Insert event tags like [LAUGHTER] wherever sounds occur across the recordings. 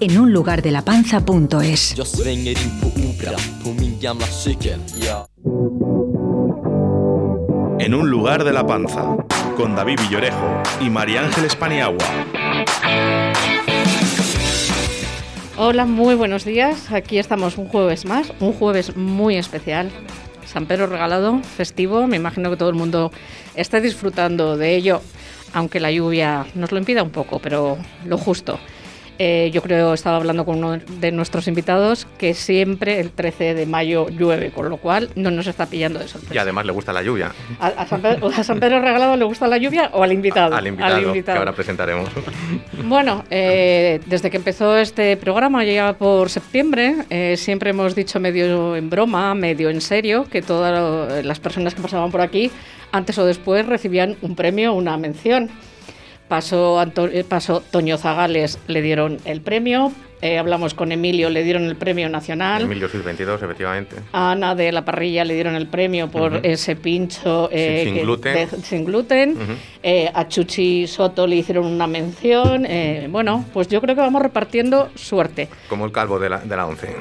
enunlugarDeLaPanza.es. Jag svänger in på Opera på min gamla cykel. Ja. en un lugar de la panza, con David Villorejo y María Ángeles Paniagua. Hola, muy buenos días. Aquí estamos un jueves más, un jueves muy especial. San Pedro regalado, festivo. Me imagino que todo el mundo está disfrutando de ello, aunque la lluvia nos lo impida un poco, pero lo justo. Eh, yo creo, estaba hablando con uno de nuestros invitados, que siempre el 13 de mayo llueve, con lo cual no nos está pillando de sorpresa. Y además le gusta la lluvia. ¿A, a San Pedro, a San Pedro regalado le gusta la lluvia o al invitado? Al invitado, que ahora presentaremos. Bueno, eh, desde que empezó este programa, ya por septiembre, eh, siempre hemos dicho medio en broma, medio en serio, que todas las personas que pasaban por aquí, antes o después, recibían un premio, una mención. Pasó, eh, pasó Toño Zagales, le dieron el premio. Eh, hablamos con Emilio, le dieron el premio nacional. Emilio Sil 22, efectivamente. A Ana de la Parrilla le dieron el premio por ese pincho eh, Sin- gluten. de- sin gluten. Eh, a Chuchi Soto le hicieron una mención. bueno, pues yo creo que vamos repartiendo suerte. Como el calvo de la, de la 11.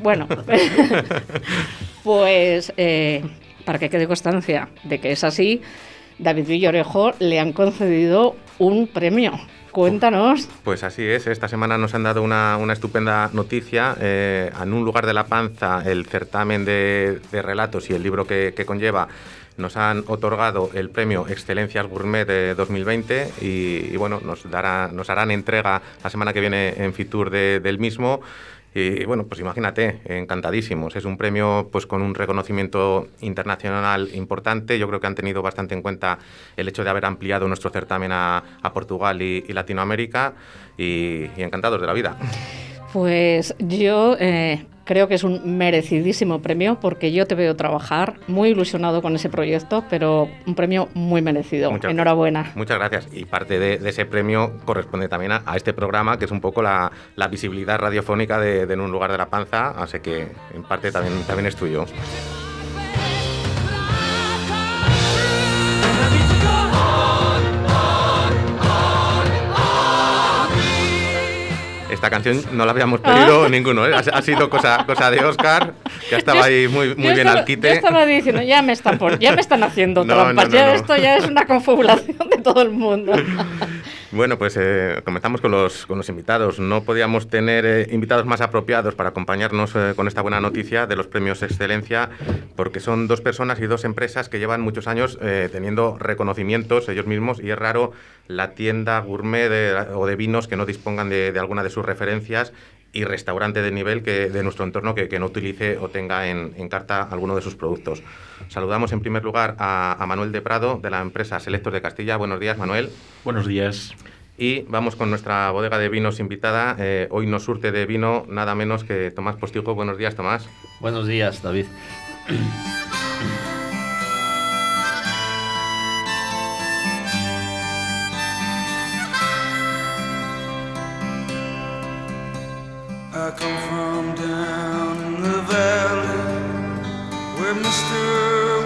Bueno, [LAUGHS] [LAUGHS] pues para que quede constancia de que es así, David Villorejo le han concedido un premio. Cuéntanos. Pues así es, esta semana nos han dado una, estupenda noticia. eh, en un lugar de la panza, el certamen de, relatos y el libro que, conlleva, nos han otorgado el premio Excelencias Gourmet de 2020 y, bueno, nos, dará, nos harán entrega la semana que viene en Fitur de- del mismo. Y bueno, pues imagínate, encantadísimos. Es un premio pues con un reconocimiento internacional importante. Yo creo que han tenido bastante en cuenta el hecho de haber ampliado nuestro certamen a, Portugal y, Latinoamérica y, y encantados de la vida. Pues yo eh, creo que es un merecidísimo premio porque yo te veo trabajar muy ilusionado con ese proyecto, pero un premio muy merecido. Muchas- Enhorabuena. Muchas gracias. Y parte de, de ese premio corresponde también a, a este programa, que es un poco la, la visibilidad radiofónica de, de En un lugar de la panza, así que en parte también, también es tuyo. Esta canción no la habíamos pedido ninguno, ¿eh? ha, ha sido cosa, cosa de Oscar, que estaba Ah. Yo- ahí muy, muy bien estaba, al quite. Yo estaba diciendo, ya me están, por- ya me están haciendo No, trampas, no, no, ya esto ya es una confabulación de todo el mundo. [LAUGHS] Bueno, pues eh, comenzamos con los, con los invitados. No podíamos tener eh, invitados más apropiados para acompañarnos eh, con esta buena noticia de los premios Excelencia, porque son dos personas y dos empresas que llevan muchos años teniendo reconocimientos ellos mismos y es raro la tienda gourmet de- o de vinos que no dispongan de, de alguna de sus referencias y restaurante de nivel que, de nuestro entorno que, que no utilice o tenga en, en carta alguno de sus productos. Saludamos en primer lugar a, a Manuel de Prado de la empresa Selectos de Castilla. Buenos días, Manuel. Buenos días. Y vamos con nuestra bodega de vinos invitada. Eh, hoy nos surte de vino nada menos que Tomás Postigo. Buenos días, Tomás. Buenos días, David. I come from down in the valley where, mister,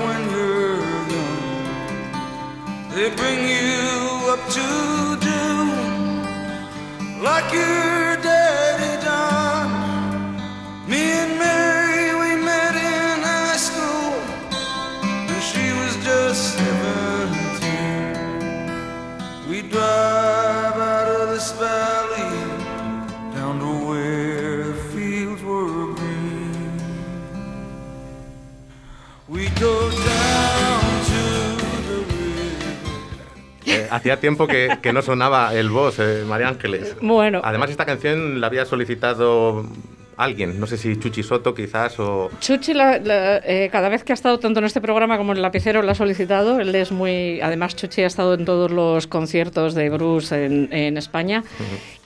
when you're young, they bring you up to do like your hacía tiempo que, que no sonaba el voz, eh, María Ángeles. Bueno. Además, esta canción la había solicitado alguien. No sé si Chuchi Soto, quizás, o... Chuchi, la- la- eh, cada vez que ha estado tanto en este programa como en el lapicero, la ha solicitado. Él es muy. Además, Chuchi ha estado en todos los conciertos de Bruce en, en España.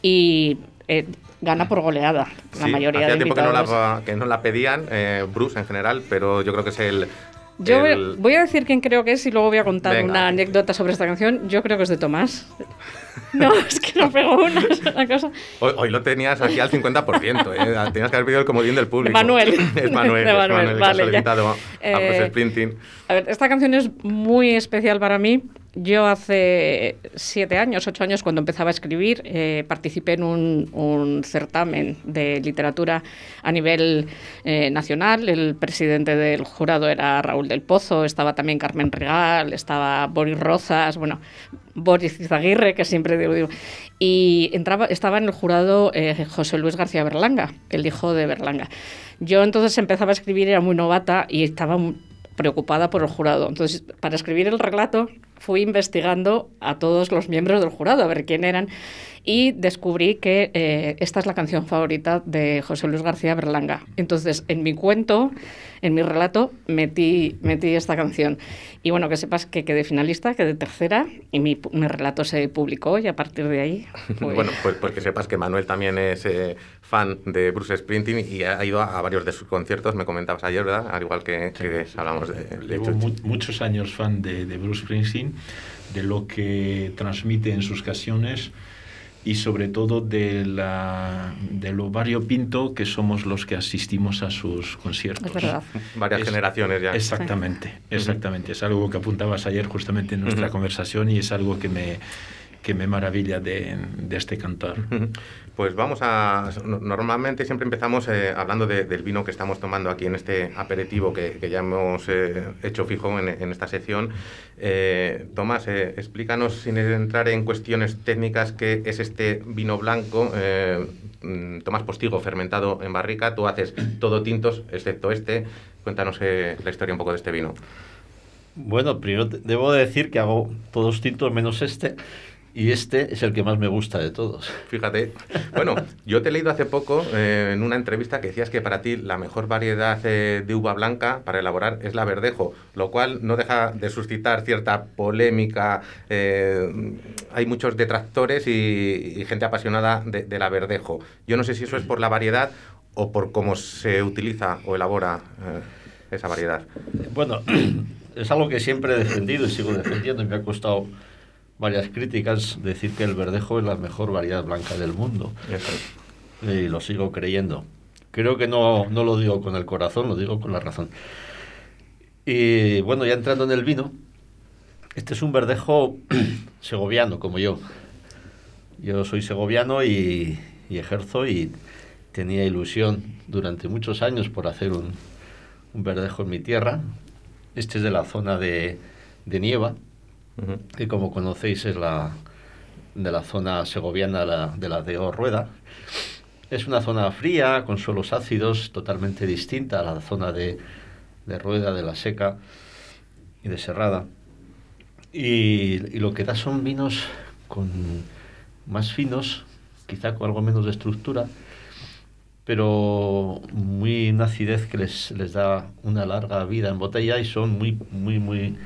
Y eh, gana por goleada la Sí, mayoría hacía de tiempo que no, invitados. la, que no la pedían, eh, Bruce en general, pero yo creo que es el... Yo voy- el- voy a decir quién creo que es y luego voy a contar Venga. una anécdota sobre esta canción. Yo creo que es de Tomás. [LAUGHS] No, es que no pego una, una cosa. Hoy, hoy lo tenías aquí al 50%, ¿eh? tenías que haber pedido el comodín del público. Manuel. [LAUGHS] es Manuel, De es Manuel, Manuel el que vale, ha solicitado a Eh. A ver, esta canción es muy especial para mí. Yo hace siete años, ocho años, cuando empezaba a escribir, eh, participé en un, certamen de literatura a nivel eh, nacional. El presidente del jurado era Raúl del Pozo, estaba también Carmen Regal, estaba Boris Rozas, bueno, Boris Izaguirre, que siempre digo. Y estaba en el jurado eh, José Luis García Berlanga, el hijo de Berlanga. Yo entonces empezaba a escribir, era muy novata y estaba preocupada por el jurado. Entonces, para escribir el relato, fui investigando a todos los miembros del jurado, a ver quién eran, y descubrí que eh, esta es la canción favorita de José Luis García Berlanga. Entonces, en mi cuento, en mi relato, metí, metí esta canción. Y bueno, que sepas que quedé finalista, quedé tercera, y mi, mi relato se publicó, y a partir de ahí... [LAUGHS] pues- Bueno, pues, pues que sepas que Manuel también es eh, fan de Bruce Springsteen y ha ido a, a varios de sus conciertos, me comentabas ayer, ¿verdad? Al igual que, que hablamos de, Llevo mu- muchos años fan de, de Bruce Springsteen, de lo que transmite en sus canciones y sobre todo de, la, de lo variopinto que somos los que asistimos a sus conciertos. Es verdad. Varias Es- generaciones ya. Exactamente, exactamente. Es algo que apuntabas ayer justamente en nuestra conversación y es algo que me, que me maravilla de, de este cantor. Pues vamos a... no- Normalmente siempre empezamos eh, hablando de- del vino que estamos tomando aquí en este aperitivo que, que ya hemos eh, hecho fijo en, en esta sección. Eh, Tomás, eh, explícanos sin entrar en cuestiones técnicas qué es este vino blanco. eh, mm, Tomás Postigo, fermentado en barrica. Tú haces todo tintos, excepto este. Cuéntanos eh, la historia un poco de este vino. Bueno, primero debo decir que hago todos tintos menos este. Y este es el que más me gusta de todos. Fíjate. Bueno, yo te he leído hace poco eh, en una entrevista que decías que para ti la mejor variedad eh, de uva blanca para elaborar es la verdejo, lo cual no deja de suscitar cierta polémica. eh, hay muchos detractores y, y gente apasionada de, de la verdejo. Yo no sé si eso es por la variedad o por cómo se utiliza o elabora esa variedad. Bueno, [CLEARS THROAT] es algo que siempre he defendido y sigo defendiendo y me ha costado varias críticas decir que el verdejo es la mejor variedad blanca del mundo. Y lo sigo creyendo. Creo que no, no lo digo con el corazón, lo digo con la razón. Y bueno, ya entrando en el vino, este es un verdejo [CLEARS THROAT] segoviano, como yo. Yo soy segoviano y, y ejerzo y tenía ilusión durante muchos años por hacer un, un verdejo en mi tierra. Este es de la zona de, de Nieva, Ujú. que como conocéis es la de la zona segoviana la- de la de Rueda. Es una zona fría, con suelos ácidos, totalmente distinta a la zona de, de Rueda, de la Seca y de Serrada. Y, y lo que da son vinos con más finos, quizá con algo menos de estructura, pero muy una acidez que les, les da una larga vida en botella y son muy, muy, muy...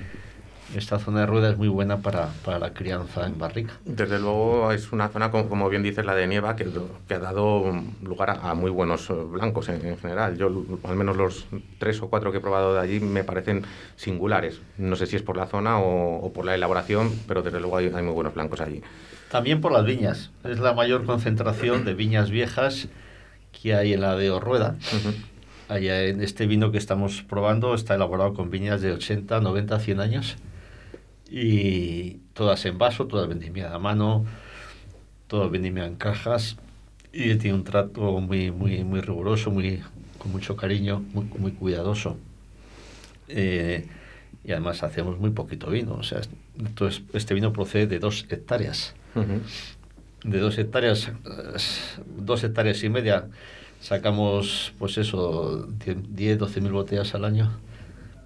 Esta zona de rueda es muy buena para, para la crianza en barrica. Desde luego es una zona, como, como bien dices, la de Nieva, que, que ha dado lugar a, a muy buenos eh, blancos en, en general. Yo, al menos los tres o cuatro que he probado de allí, me parecen singulares. No sé si es por la zona o, o por la elaboración, pero desde luego hay, hay muy buenos blancos allí. También por las viñas. Es la mayor concentración de viñas viejas que hay en la de Orrueda. Allá en este vino que estamos probando está elaborado con viñas de 80, 90, 100 años. Y todas en vaso, todas vendimiadas a mano, todas vendimiadas en cajas. Y tiene un trato muy, muy, muy riguroso, muy, con mucho cariño, muy, muy cuidadoso. Eh, y además hacemos muy poquito vino. O sea, entonces este vino procede de dos hectáreas Ujú. de dos hectáreas, dos hectáreas y media, sacamos, pues eso, 10, 12 mil botellas al año,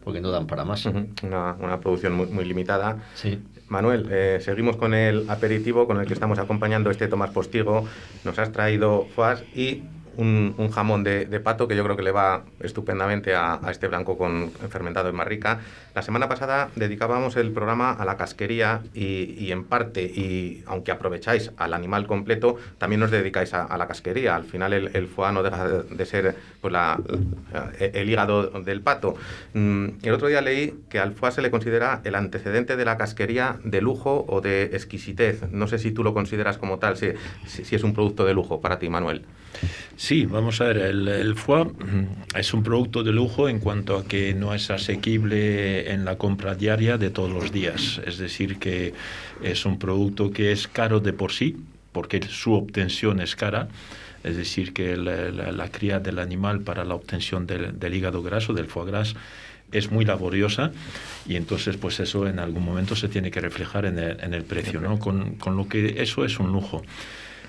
porque no dan para más. Una, una producción muy, muy limitada. Sí. Manuel, eh, seguimos con el aperitivo con el que estamos acompañando este Tomás Postigo. Nos has traído Foas y un, un jamón de, pato que yo creo que le va estupendamente a, este blanco con fermentado en barrica. La semana pasada dedicábamos el programa a la casquería y, en parte, y aunque aprovecháis al animal completo, también os dedicáis a, la casquería. Al final el, el foie no deja de, ser pues, la, eh, el hígado del pato. Mm, El otro día leí que al foie se le considera el antecedente de la casquería de lujo o de exquisitez. No sé si tú lo consideras como tal, si, si es un producto de lujo para ti, Manuel. Sí, vamos a ver, el, el foie mm, es un producto de lujo en cuanto a que no es asequible en la compra diaria de todos los días. Es decir, que es un producto que es caro de por sí, porque su obtención es cara. Es decir, que la, la- la cría del animal para la obtención del, del hígado graso, del foie gras, es muy laboriosa y entonces pues eso en algún momento se tiene que reflejar en el, en el precio, ¿no? Con, con lo que eso es un lujo.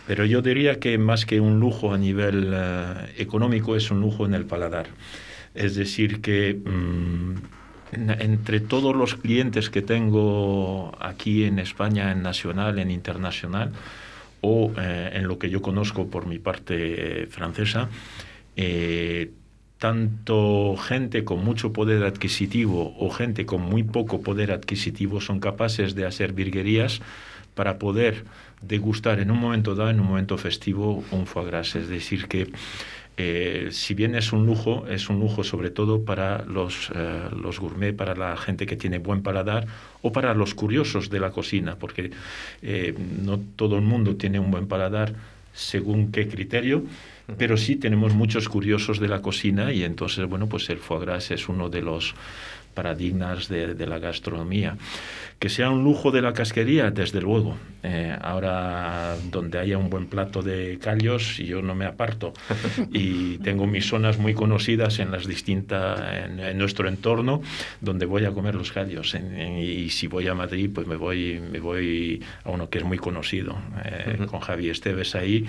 Pero yo diría que más que un lujo a nivel eh, económico es un lujo en el paladar. Es decir, que mm, en- entre todos los clientes que tengo aquí en España, en nacional, en internacional, o eh, en lo que yo conozco por mi parte eh, francesa, eh, tanto gente con mucho poder adquisitivo o gente con muy poco poder adquisitivo son capaces de hacer virguerías para poder degustar en un momento dado, en un momento festivo, un foie gras. Es decir, que eh, si bien es un lujo, es un lujo sobre todo para los, eh, los gourmet, para la gente que tiene buen paladar o para los curiosos de la cocina, porque eh, no todo el mundo tiene un buen paladar según qué criterio, pero sí tenemos muchos curiosos de la cocina y entonces, bueno, pues el foie gras es uno de los paradigmas de, de la gastronomía. Que sea un lujo de la casquería, desde luego. Eh, ahora, donde haya un buen plato de callos, yo no me aparto. [LAUGHS] Y tengo mis zonas muy conocidas en las distintas, en, en nuestro entorno, donde voy a comer los callos. En- en- y si voy a Madrid, pues me voy, me voy a uno que es muy conocido, eh, Ujú. con Javi Esteves ahí,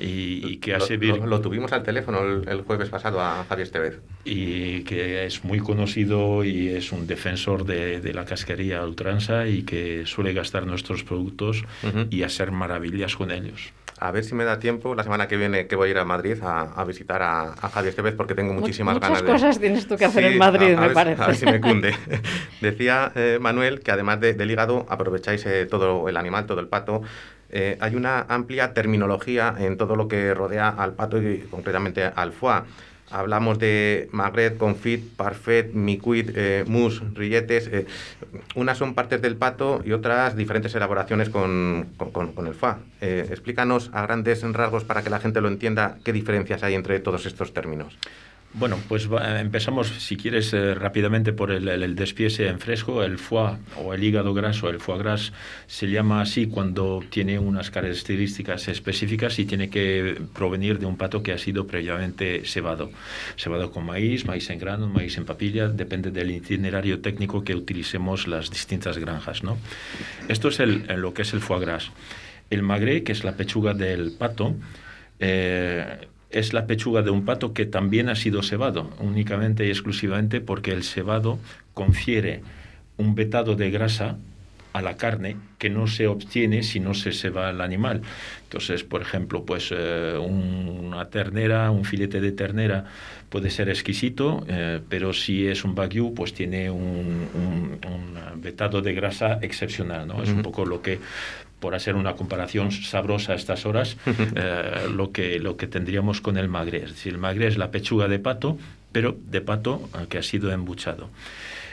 y, y que hace Lo, lo- lo tuvimos al teléfono el, el jueves pasado a Javier Estevez. y que es muy conocido y es un defensor de, de la casquería a ultranza y que suele gastar nuestros productos Ujú. y hacer maravillas con ellos. A ver si me da tiempo la semana que viene que voy a ir a Madrid a, a visitar a, a Javier Estevez porque tengo Mu- muchísimas muchas ganas de... cosas tienes tú que hacer Sí, en Madrid, a- a me ver- parece. A ver si me cunde. [LAUGHS] [LAUGHS] Decía eh, Manuel que además de- del hígado aprovecháis eh, todo el animal, todo el pato. Eh, hay una amplia terminología en todo lo que rodea al pato y concretamente al foie. Hablamos de magret, confit, parfait, micuit, eh, mousse, rilletes. eh, unas son partes del pato y otras diferentes elaboraciones con, con- con- el foie. Eh, explícanos a grandes rasgos para que la gente lo entienda qué diferencias hay entre todos estos términos. Bueno, pues empezamos, si quieres, eh, rápidamente por el, el, despiece en fresco. El foie o el hígado graso, el foie gras, se llama así cuando tiene unas características específicas y tiene que provenir de un pato que ha sido previamente cebado. Cebado con maíz, maíz en grano, maíz en papilla, depende del itinerario técnico que utilicemos las distintas granjas. ¿no? Esto es el, lo que es el foie gras. El magre, que es la pechuga del pato, eh, es la pechuga de un pato que también ha sido cebado, únicamente y exclusivamente porque el cebado confiere un vetado de grasa a la carne que no se obtiene si no se ceba el animal. Entonces, por ejemplo, pues eh, un- una ternera, un filete de ternera puede ser exquisito, eh, pero si es un wagyu, pues tiene un, un- un vetado de grasa excepcional, ¿no? Es un poco lo que por hacer una comparación sabrosa a estas horas, [LAUGHS] eh, lo, que, lo que tendríamos con el magre. Es decir, el magre es la pechuga de pato, pero de pato eh, que ha sido embuchado.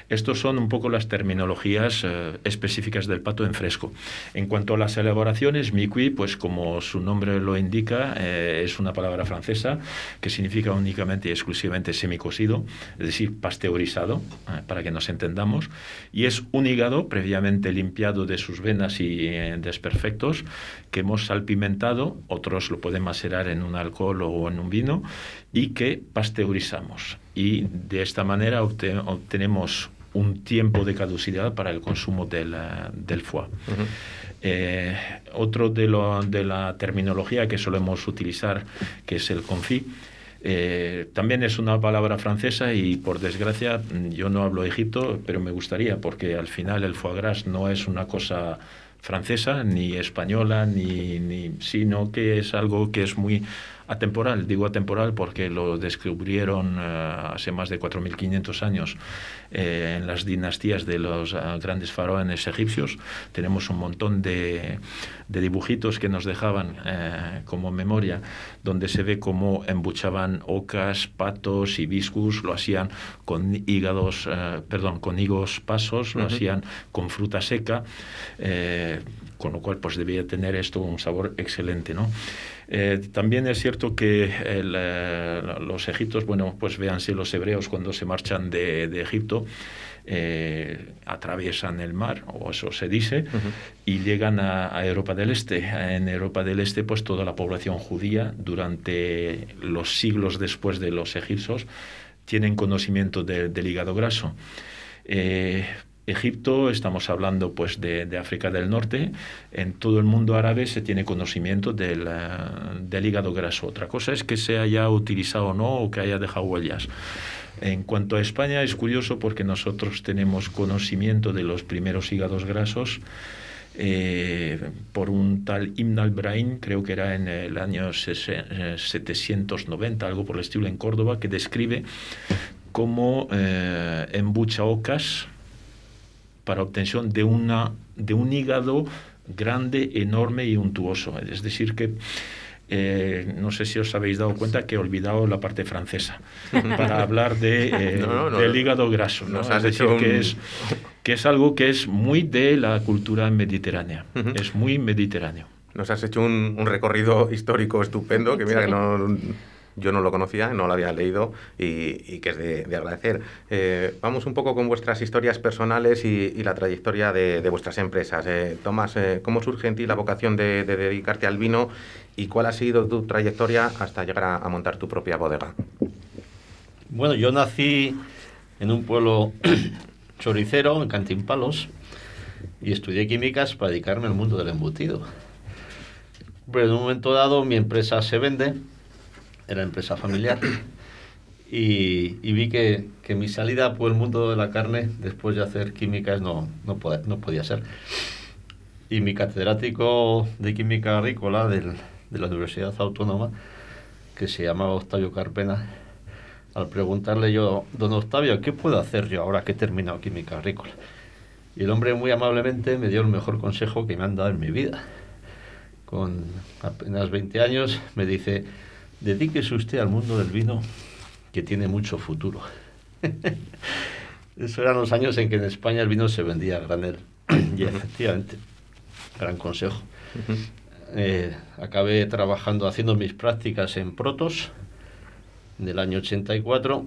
Estos son un poco las terminologías eh, específicas del pato en fresco. En cuanto a las elaboraciones, miqui, pues como su nombre lo indica, eh, es una palabra francesa que significa únicamente y exclusivamente semicocido, es decir, pasteurizado, eh, para que nos entendamos, y es un hígado previamente limpiado de sus venas y desperfectos que hemos salpimentado, otros lo pueden macerar en un alcohol o en un vino, y que pasteurizamos. Y de esta manera obte- obtenemos un tiempo de caducidad para el consumo del, del foie. Eh, otro de, lo- de la terminología que solemos utilizar, que es el confit, eh, también es una palabra francesa y por desgracia yo no hablo egipto, pero me gustaría porque al final el foie gras no es una cosa francesa ni española, ni, ni, sino que es algo que es muy atemporal. Digo atemporal porque lo descubrieron eh, hace más de 4.500 años eh, en las dinastías de los eh, grandes faraones egipcios. Tenemos un montón de, de dibujitos que nos dejaban eh, como memoria, donde se ve cómo embuchaban ocas, patos, hibiscus, lo hacían con hígados, eh, perdón, con higos pasos, lo hacían con fruta seca, con lo cual pues debía tener esto un sabor excelente, ¿no? Eh, también es cierto que el, eh, los egiptos, bueno, pues véanse los hebreos cuando se marchan de, de Egipto, eh, atraviesan el mar, o eso se dice, y llegan a, a Europa del Este. En Europa del Este, pues toda la población judía, durante los siglos después de los egipcios, tienen conocimiento de- del hígado graso. Eh, Egipto, estamos hablando pues de, África del Norte, en todo el mundo árabe se tiene conocimiento del, eh, del hígado graso. Otra cosa es que se haya utilizado o no o que haya dejado huellas. En cuanto a España es curioso porque nosotros tenemos conocimiento de los primeros hígados grasos eh, por un tal Ibn al-Brahim, creo que era en el año sese- eh, 790, algo por el estilo, en Córdoba, que describe cómo eh, embucha ocas para obtención de, una, de un hígado grande, enorme y untuoso. Es decir, que eh, no sé si os habéis dado cuenta que he olvidado la parte francesa [LAUGHS] para hablar de, eh, No, no, no. del hígado graso. ¿no? Nos has Es decir, hecho que, un- es, que es algo que es muy de la cultura mediterránea. Ujú. Es muy mediterráneo. Nos has hecho un, un recorrido histórico estupendo, que mira que no, yo no lo conocía, no lo había leído y, y que es de, de agradecer. Eh, vamos un poco con vuestras historias personales y, y la trayectoria de, de vuestras empresas. Eh, Tomás, eh, ¿cómo surge en ti la vocación de, de dedicarte al vino y cuál ha sido tu trayectoria hasta llegar a, a montar tu propia bodega? Bueno, yo nací en un pueblo [CLEARS THROAT] choricero, en Cantimpalos, y estudié químicas para dedicarme al mundo del embutido. Pero en un momento dado mi empresa se vende, era empresa familiar, y, y vi que, que mi salida por el mundo de la carne, después de hacer químicas, no, no, podía, no podía ser. Y mi catedrático de química agrícola del- de la Universidad Autónoma, que se llamaba Octavio Carpena, al preguntarle yo, don Octavio, ¿qué puedo hacer yo ahora que he terminado química agrícola? Y el hombre muy amablemente me dio el mejor consejo que me han dado en mi vida. Con apenas 20 años me dice, dedíquese usted al mundo del vino, que tiene mucho futuro. Eso eran los años en que en España el vino se vendía a granel. y efectivamente, gran consejo. Eh, acabé trabajando, haciendo mis prácticas en Protos en el año 84.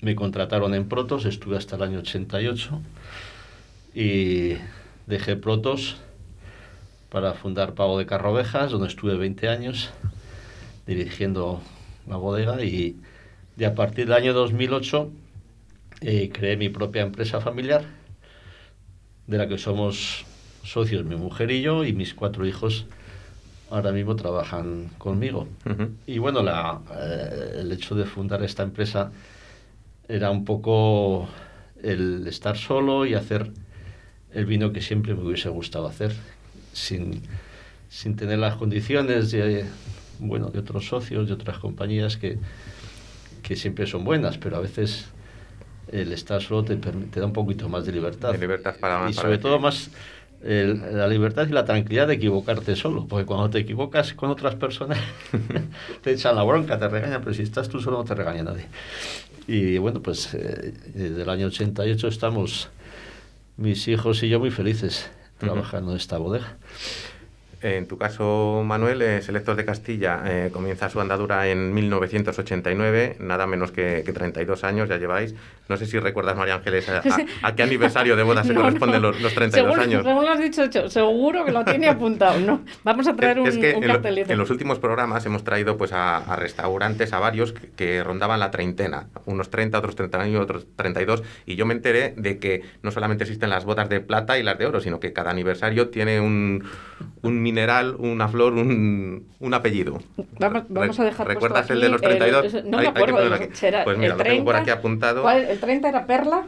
Me contrataron en Protos, estuve hasta el año 88 y dejé Protos para fundar Pago de Carrovejas, donde estuve 20 años dirigiendo la bodega y de a partir del año 2008 eh, creé mi propia empresa familiar de la que somos socios mi mujer y yo y mis cuatro hijos ahora mismo trabajan conmigo. Y bueno, la, eh, el hecho de fundar esta empresa era un poco el estar solo y hacer el vino que siempre me hubiese gustado hacer, sin, sin tener las condiciones de, bueno, de otros socios, de otras compañías que, que siempre son buenas, pero a veces el estar solo te, te da un poquito más de libertad. De libertad para- Y para sobre todo más el- la libertad y la tranquilidad de equivocarte solo, porque cuando te equivocas con otras personas [LAUGHS] te echan la bronca, te regañan, pero si estás tú solo no te regaña nadie. Y bueno, pues eh, desde el año 88 estamos mis hijos y yo muy felices trabajando en esta bodega. En tu caso, Manuel, eh, Selectos de Castilla eh, comienza su andadura en 1989, nada menos que, que 32 años ya lleváis. No sé si recuerdas, María Ángeles, a, a- a qué aniversario de boda se [LAUGHS] No, corresponden no. los, los 32 según, años. Según lo has dicho, Cho, seguro que lo tiene apuntado, ¿no? Vamos a traer un, es que un en, lo- cartelito. en los últimos programas hemos traído pues a, a restaurantes, a varios que, que rondaban la treintena, unos 30, otros 30 y otros 32, y yo me enteré de que no solamente existen las bodas de plata y las de oro, sino que cada aniversario tiene un, un mineral, una flor, un, un apellido. Vamos, vamos a dejar ¿Recuerdas el de los 32? ese- no Hay- me hay que acuerdo. aquí. será Pues mira, el lo tengo por 30. aquí apuntado. ¿Cuál? ¿El 30 era perla?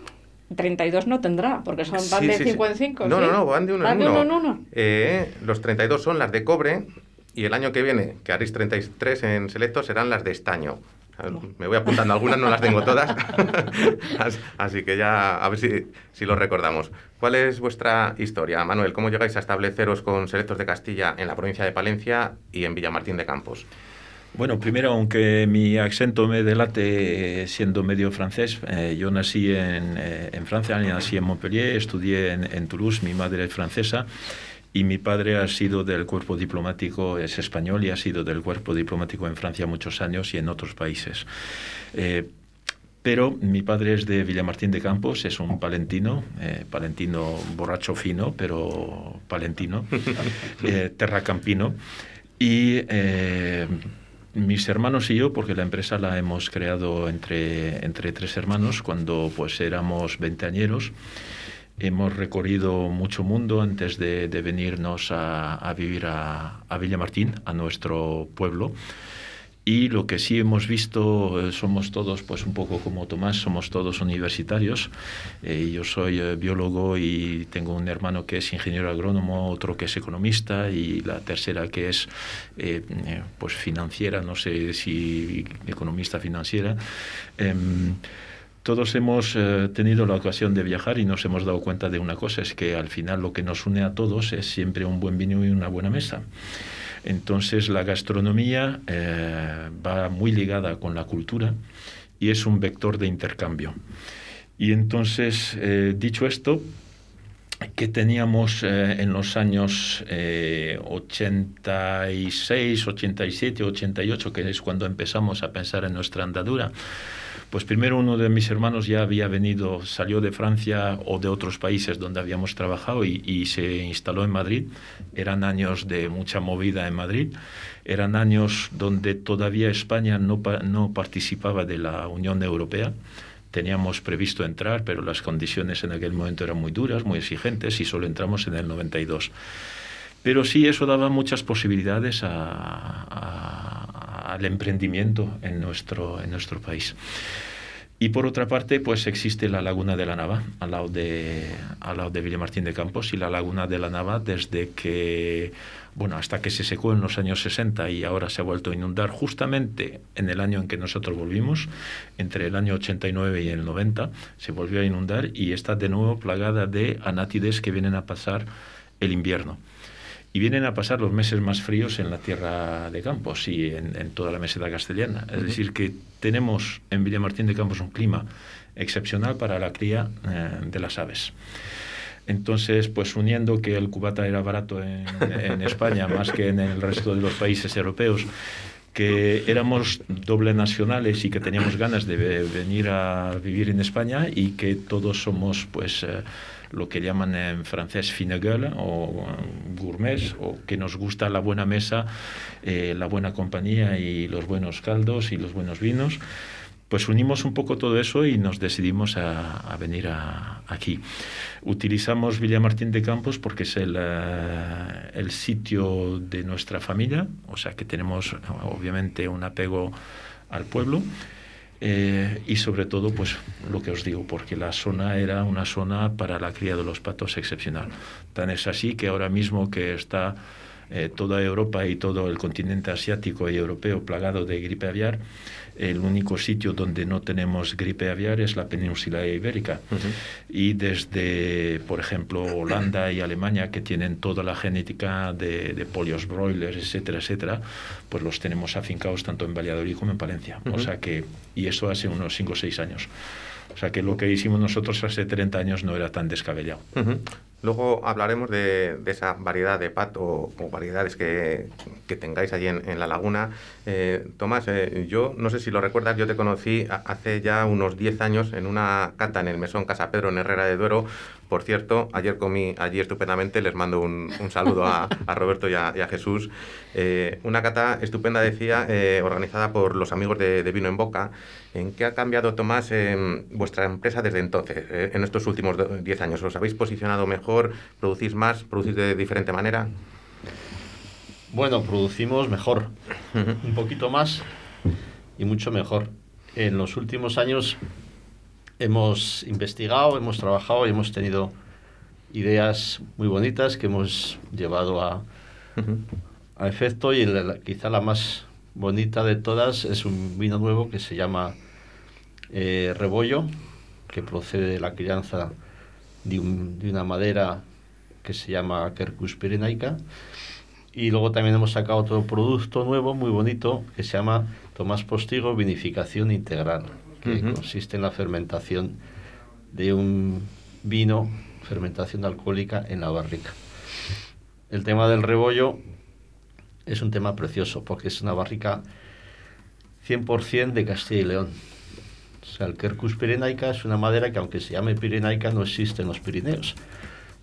32 no tendrá, porque son, van Sí, de sí, sí. 5 en 5. No, no, no, van de uno Van en de uno. uno en uno. Eh, los 32 son las de cobre Y el año que viene, que haréis 33 en selecto, serán las de estaño. Me voy apuntando algunas, no las tengo todas. [LAUGHS] As- Así que ya a ver si, si lo recordamos. ¿Cuál es vuestra historia, Manuel? ¿Cómo llegáis a estabbleceros con Selectos de Castilla en la provincia de Palencia y en Villamartín de Campos? Bueno, primero, aunque mi acento me delate eh, siendo medio francés, eh, yo nací en, eh, en Francia, nací en Montpellier, estudié en, en Toulouse, mi madre es francesa y mi padre ha sido del cuerpo diplomático, es español y ha sido del cuerpo diplomático en Francia muchos años y en otros países. Eh, pero mi padre es de Villamartín de Campos, es un palentino, eh, palentino borracho fino, pero palentino, [LAUGHS] eh, terracampino. Y eh, mis hermanos y yo, porque la empresa la hemos creado entre, entre tres hermanos cuando pues éramos veinteañeros, hemos recorrido mucho mundo antes de, de venirnos a, a vivir a, a Villamartín, a nuestro pueblo. Y lo que sí hemos visto, eh, somos todos, pues un poco como Tomás, somos todos universitarios. Eh, yo soy eh, biólogo y tengo un hermano que es ingeniero agrónomo, otro que es economista y la tercera que es eh, eh, pues financiera, no sé si economista financiera. Todos hemos eh, tenido la ocasión de viajar y nos hemos dado cuenta de una cosa, es que al final lo que nos une a todos es siempre un buen vino y una buena mesa. Entonces la gastronomía eh, va muy ligada con la cultura y es un vector de intercambio. Y entonces, eh, dicho esto, que teníamos en los años eh, 86, 87, 88, que es cuando empezamos a pensar en nuestra andadura, pues primero uno de mis hermanos ya había venido, salió de Francia o de otros países donde habíamos trabajado y, se instaló en Madrid. Eran años de mucha movida en Madrid. Eran años donde todavía España no, pa- no participaba de la Unión Europea. Teníamos previsto entrar, pero las condiciones en aquel momento eran muy duras, muy exigentes y solo entramos en el 92. Pero sí, eso daba muchas posibilidades a- al emprendimiento en nuestro, en nuestro país. Y por otra parte, pues existe la Laguna de la Nava, al lado de, al lado de Villamartín de Campos, y la Laguna de la Nava desde que, bueno, hasta que se secó en los años 60 y ahora se ha vuelto a inundar justamente en el año en que nosotros volvimos, entre el año 89 y el 90, se volvió a inundar y está de nuevo plagada de anátides que vienen a pasar el invierno. Y vienen a pasar los meses más fríos en la tierra de Campos y en, en toda la meseta castellana. Es decir, que tenemos en Villamartín de Campos un clima excepcional para la cría eh, de las aves. Entonces, pues uniendo que el cubata era barato en, [LAUGHS] en España más que en el resto de los países europeos, que éramos doble nacionales y que teníamos ganas de ve- venir a vivir en España y que todos somos pues eh, lo que llaman en francés fine gueule o eh, gourmets o que nos gusta la buena mesa, eh, la buena compañía y los buenos caldos y los buenos vinos. Pues unimos un poco todo eso y nos decidimos a, a venir a- aquí. Utilizamos Villamartín de Campos porque es el, eh, el sitio de nuestra familia, o sea que tenemos obviamente un apego al pueblo. Eh, y sobre todo, pues lo que os digo, porque la zona era una zona para la cría de los patos excepcional. Tan es así que ahora mismo que está eh, toda Europa y todo el continente asiático y europeo plagado de gripe aviar, el único sitio donde no tenemos gripe aviar es la península ibérica. Y desde, por ejemplo, Holanda y Alemania, que tienen toda la genética de, de polios broilers, etcétera, etcétera, pues los tenemos afincados tanto en Valladolid como en Palencia. O Ujú. sea que, y eso hace unos 5 o 6 años. O sea que lo que hicimos nosotros hace 30 años no era tan descabellado. Ujú. Luego hablaremos de, esa variedad de pato o variedades que, tengáis allí en, la laguna. Eh, Tomás, eh, yo no sé si lo recuerdas, yo te conocí hace ya unos 10 años en una cata en el Mesón Casa Pedro en Herrera de Duero. Por cierto, ayer comí allí estupendamente, les mando un, saludo a, Roberto y a, Jesús. Eh, una cata estupenda, decía, organizada por los amigos de Vino en Boca. ¿En qué ha cambiado, Tomás, eh, vuestra empresa desde entonces, eh, en estos últimos do- 10 años? ¿Os habéis posicionado mejor? ¿Producís más? ¿Producís de diferente manera? Bueno, producimos mejor, un poquito más y mucho mejor. En los últimos años hemos investigado, hemos trabajado y hemos tenido ideas muy bonitas que hemos llevado a, a efecto y la- quizá la más bonita de todas es un vino nuevo que se llama eh, Rebollo, que procede de la crianza de, un- de una madera que se llama Quercus pirenaica. Y luego también hemos sacado otro producto nuevo, muy bonito, que se llama Tomás Postigo Vinificación Integral, que consiste en la fermentación de un vino, fermentación alcohólica en la barrica. El tema del rebollo es un tema precioso, porque es una barrica 100% de Castilla y León. O sea, el Quercus pirenaica es una madera que aunque se llame pirenaica no existe en los Pirineos.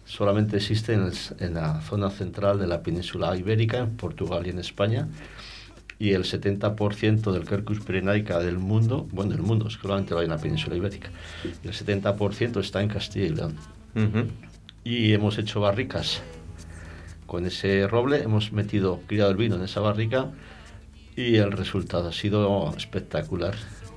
Solamente existe en, el en la zona central de la península ibérica, en Portugal y en España. Y el 70% del Quercus pirenaica del mundo, bueno, del mundo, solamente lo hay en la península ibérica, y el 70% está en Castilla y León. Y hemos hecho barricas con ese roble, hemos metido, criado el vino en esa barrica y el resultado ha sido espectacular,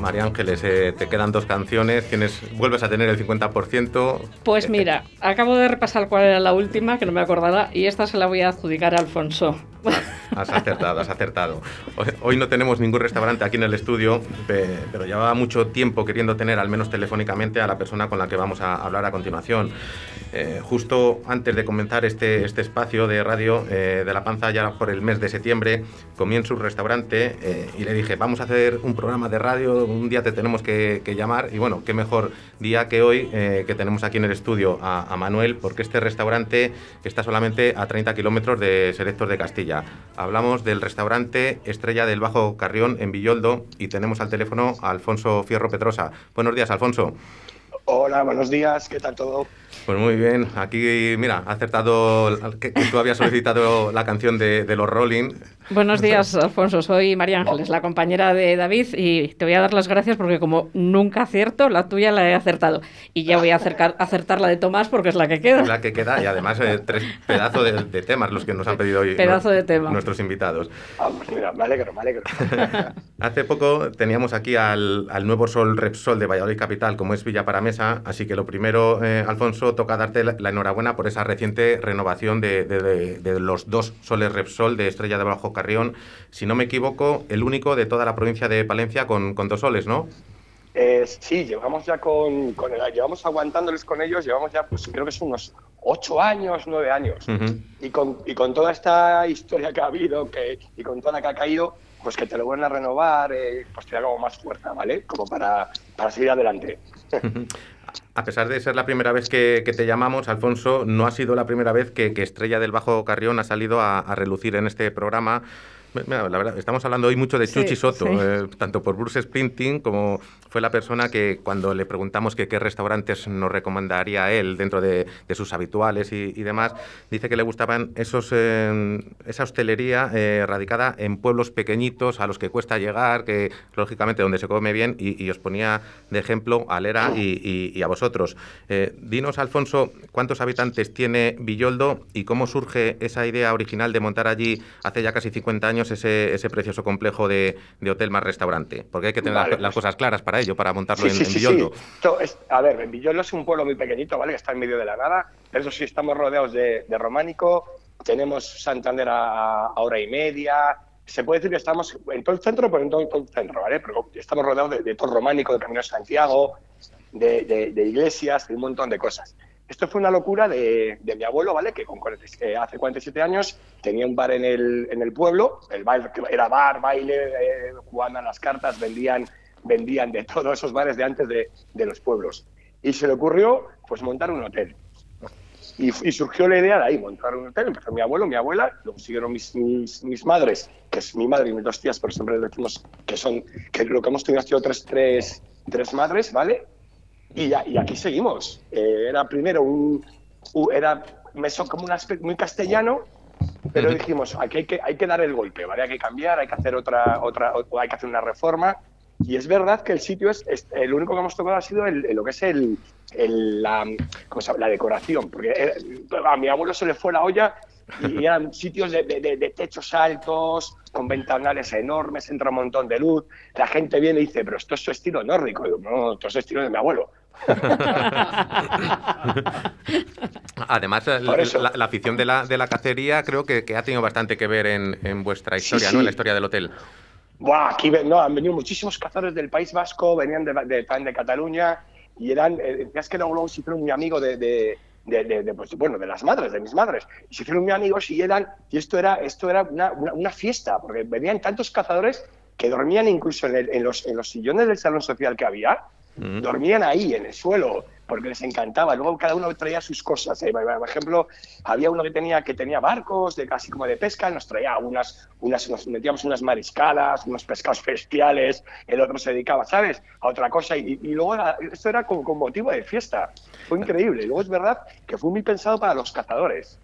María Ángeles, eh, te quedan dos canciones, tienes, vuelves a tener el 50%. Pues mira, acabo de repasar cuál era la última, que no me acordaba, y esta se la voy a adjudicar a Alfonso. Has acertado, has acertado. Hoy, no tenemos ningún restaurante aquí en el estudio, pe- pero llevaba mucho tiempo queriendo tener, al menos telefónicamente, a la persona con la que vamos a hablar a continuación. Eh, justo antes de comenzar este, este espacio de radio eh, de La Panza, ya por el mes de septiembre, comí en su restaurante eh, y le dije, vamos a hacer un programa de radio, un día te tenemos que, llamar. Y bueno, qué mejor día que hoy eh, que tenemos aquí en el estudio a, a Manuel, porque este restaurante está solamente a 30 kilómetros de Selectos de Castilla. Hablamos del restaurante Estrella del Bajo Carrión en Villoldo y tenemos al teléfono a Alfonso Fierro Petrosa. Buenos días, Alfonso. Hola, buenos días, ¿qué tal todo? Pues muy bien, aquí, mira, ha acertado que, que tú habías solicitado la canción de, de los Rolling. Buenos días, Alfonso. Soy María Ángeles, la compañera de David, y te voy a dar las gracias porque como nunca acierto, la tuya la he acertado. Y ya voy a acercar- acertar la de Tomás porque es la que queda. La que queda, y además eh, tres pedazos de, de temas los que nos han pedido hoy Pedazo de tema. nuestros invitados. Ah, pues mira, me alegro, me alegro. [LAUGHS] Hace poco teníamos aquí al, al nuevo Sol Repsol de Valladolid Capital, como es Villa Paramesa, así que lo primero, eh, Alfonso, toca darte la, la enhorabuena por esa reciente renovación de, de- de- de los dos Soles Repsol de Estrella de Bajo Carrión. Si no me equivoco, el único de toda la provincia de Palencia con, con dos soles, ¿no? Eh, sí, llevamos ya con, con el- llevamos aguantándoles con ellos, llevamos ya, pues creo que son unos ocho años, nueve años. Y con, y con toda esta historia que ha habido que, y con toda la que ha caído, pues que te lo vuelvan a renovar, eh, pues te da como más fuerza, ¿vale? Como para, para seguir adelante. [LAUGHS] A pesar de ser la primera vez que, te llamamos, Alfonso, no ha sido la primera vez que, Estrella del Bajo Carrión ha salido a relucir en este programa. Mira, la verdad, estamos hablando hoy mucho de Sí, Chuchi Soto, sí. eh, tanto por Bruce Sprinting como fue la persona que cuando le preguntamos que qué restaurantes nos recomendaría él dentro de, de sus habituales y, y demás, dice que le gustaban esos, eh, esa hostelería eh, radicada en pueblos pequeñitos a los que cuesta llegar, que lógicamente donde se come bien y, y os ponía de ejemplo a Lera y, y- y a vosotros. Eh, dinos, Alfonso, ¿cuántos habitantes tiene Villoldo y cómo surge esa idea original de montar allí hace ya casi 50 años ese, ese precioso complejo de, de hotel más restaurante? Porque hay que tener Vale, las, las pues- cosas claras para ello, para montarlo Sí, en, sí, en Villoldo. sí. Esto es- a ver, Villoldo es un pueblo muy pequeñito, ¿vale? Que está en medio de la nada. Eso sí, estamos rodeados de, de románico. Tenemos Santander a, a hora y media. Se puede decir que estamos en todo el centro, pero en todo, todo el centro, ¿vale? Pero estamos rodeados de, de todo románico, de Camino de Santiago, de, de- de iglesias, de un montón de cosas. Esto fue una locura de, de mi abuelo, ¿vale? Que con 40 eh, hace 47 años tenía un bar en el, en el pueblo. El bar era bar, baile, eh, jugaban a las cartas, vendían vendían de todos esos bares de antes de, de los pueblos. Y se le ocurrió pues montar un hotel. Y, y surgió la idea de ahí, montar un hotel. Empezó mi abuelo, mi abuela, luego siguieron mis, mis, mis madres, que es mi madre y mis dos tías, pero siempre decimos que son, que lo que hemos tenido ha sido tres, tres, tres madres, ¿vale? Y, ya- y aquí seguimos. Eh, era primero un, u- era meso como un aspecto muy castellano, pero dijimos, aquí hay que, hay que dar el golpe, ¿vale? Hay que cambiar, hay que hacer otra, otra, o hay que hacer una reforma. Y es verdad que el sitio es, es- el único que hemos tocado ha sido el, el- lo que es el, el- la, ¿cómo se la decoración, porque era- a mi abuelo se le fue la olla y [LAUGHS] eran sitios de, de- de- techos altos, con ventanales enormes, entra un montón de luz. La gente viene y dice, pero esto es su estilo nórdico. Y digo, no, esto es estilo de mi abuelo. [LAUGHS] Además, la, afición de la, de la cacería creo que, que ha tenido bastante que ver en, en vuestra historia, sí. ¿no? En la historia del hotel. Buah, aquí no, han venido muchísimos cazadores del País Vasco, venían de, de, Cataluña y eran, eh, es que luego, luego se hicieron muy amigos de, de, de- de- de, pues, bueno, de las madres, de mis madres. Y se hicieron muy amigos y eran, y esto era, esto era una, una, una fiesta, porque venían tantos cazadores que dormían incluso en, el- en los, en los sillones del salón social que había, Mm. dormían ahí en el suelo porque les encantaba. Luego cada uno traía sus cosas. ¿eh? Por ejemplo, había uno que tenía que tenía barcos de casi como de pesca, nos traía unas, unas nos metíamos unas mariscadas, unos pescados [LAUGHS] bestiales. El otro se dedicaba, ¿sabes? A otra cosa y, y luego era- esto era como con motivo de fiesta. Fue increíble. Luego es verdad que fue muy pensado para los cazadores.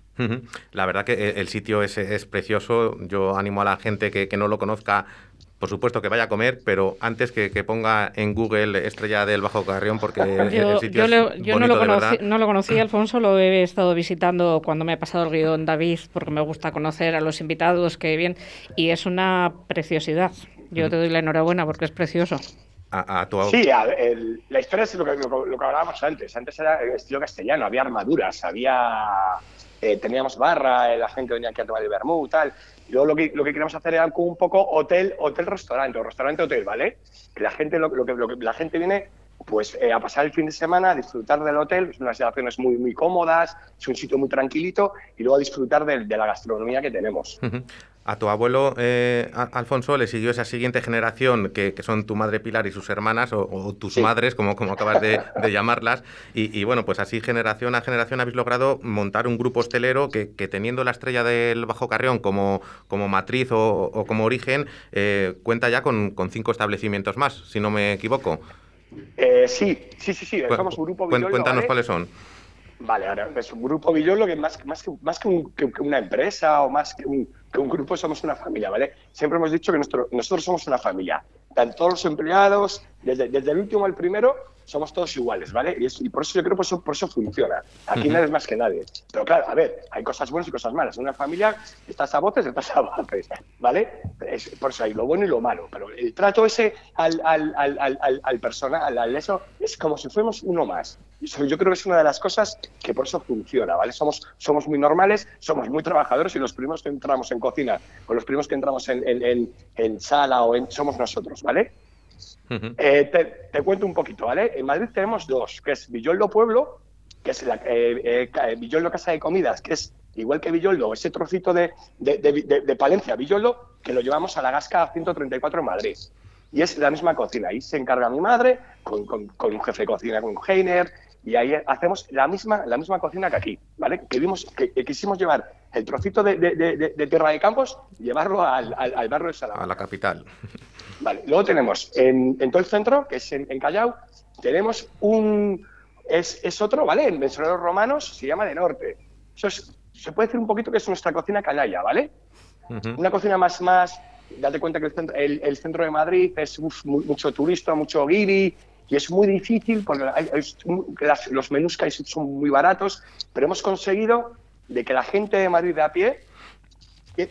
La verdad que eh, el sitio es, es precioso. Yo animo a la gente que, que no lo conozca, por supuesto que vaya a comer, pero antes que, que ponga en Google Estrella del Bajo Carrión, porque el, [LAUGHS] Yo, el sitio yo es le- yo no, bonito lo de conocí, verdad. no lo conocí, Alfonso, lo he estado visitando cuando me ha pasado el guion David, porque me gusta conocer a los invitados que vienen, y es una preciosidad. Yo te doy la enhorabuena porque es precioso. A, a tu- Sí, a- el- la historia es lo que, lo, que- lo que hablábamos antes. Antes era el estilo castellano, había armaduras, había eh, teníamos barra, eh, la gente venía aquí a tomar el vermú, tal. Y luego lo que, lo que queríamos hacer era un poco hotel, hotel restaurante o restaurante hotel, ¿vale? Que la gente lo, que, lo que la gente viene pues eh, a pasar el fin de semana, a disfrutar del hotel, son unas habitaciones muy muy cómodas, es un sitio muy tranquilito y luego a disfrutar de, la gastronomía que tenemos. A tu abuelo eh, A- Alfonso le siguió esa siguiente generación que, que son tu madre Pilar y sus hermanas, o, o tus Sí. madres, como, como acabas de, de llamarlas. Y, y, bueno, pues así generación a generación habéis logrado montar un grupo hostelero que, que teniendo la estrella del Bajo Carrión como, como matriz o, o como origen, eh, cuenta ya con, con cinco establecimientos más, si no me equivoco. Eh, sí, sí, sí, sí, somos Grupo cuen- Villoldo, Cuéntanos ¿vale? cuáles son. Vale, ahora es un grupo Villoldo que más, más, que, más que, un- que- una empresa o más que un, un grupo somos una familia, ¿vale? Siempre hemos dicho que nuestro, nosotros somos una familia. Tanto los empleados, desde, desde el último al primero, somos todos iguales, ¿vale? Y, es- y por eso yo creo que por eso, por eso funciona. Aquí Ujú. nadie es más que nadie. Pero claro, a ver, hay cosas buenas y cosas malas. En una familia estás a botes, estás a botes, ¿vale? Es- por eso hay lo bueno y lo malo. Pero el trato ese al, al, al, al, al eso, es como si fuéramos uno más. Yo creo que es una de las cosas que por eso funciona, ¿vale? Somos, somos muy normales, somos muy trabajadores y los primeros que entramos en cocina o los primeros que entramos en, en, en- en sala o en, somos nosotros, ¿vale? Ujú. Eh, te, te cuento un poquito, ¿vale? En Madrid tenemos dos, que es Villoldo Pueblo, que es la, eh, eh, eh, Villoldo Casa de Comidas, que es igual que Villoldo, ese trocito de, de, de- de- Palencia, Villoldo, que lo llevamos a la Gasca 134 en Madrid. Y es la misma cocina. Ahí se encarga mi madre, con, con- con un jefe de cocina, con Heiner, y ahí hacemos la misma, la misma cocina que aquí, ¿vale? Que, vimos, que, que quisimos llevar el trocito de, de- de- de- de Tierra de Campos y llevarlo al, al, al barrio de Salamanca. A la capital. Vale, luego tenemos en, en todo el centro, que es en, en Callao, tenemos un. Es, es otro, ¿vale? En Mencionados Romanos se llama de norte. Eso es- se puede decir un poquito que es nuestra cocina canalla, ¿vale? Una cocina más, más. Date cuenta que el centro, el, el centro de Madrid es uf, mucho turista, mucho guiri, y es muy difícil porque hay- hay- las- los menús que hay son muy baratos, pero hemos conseguido de que la gente de Madrid de a pie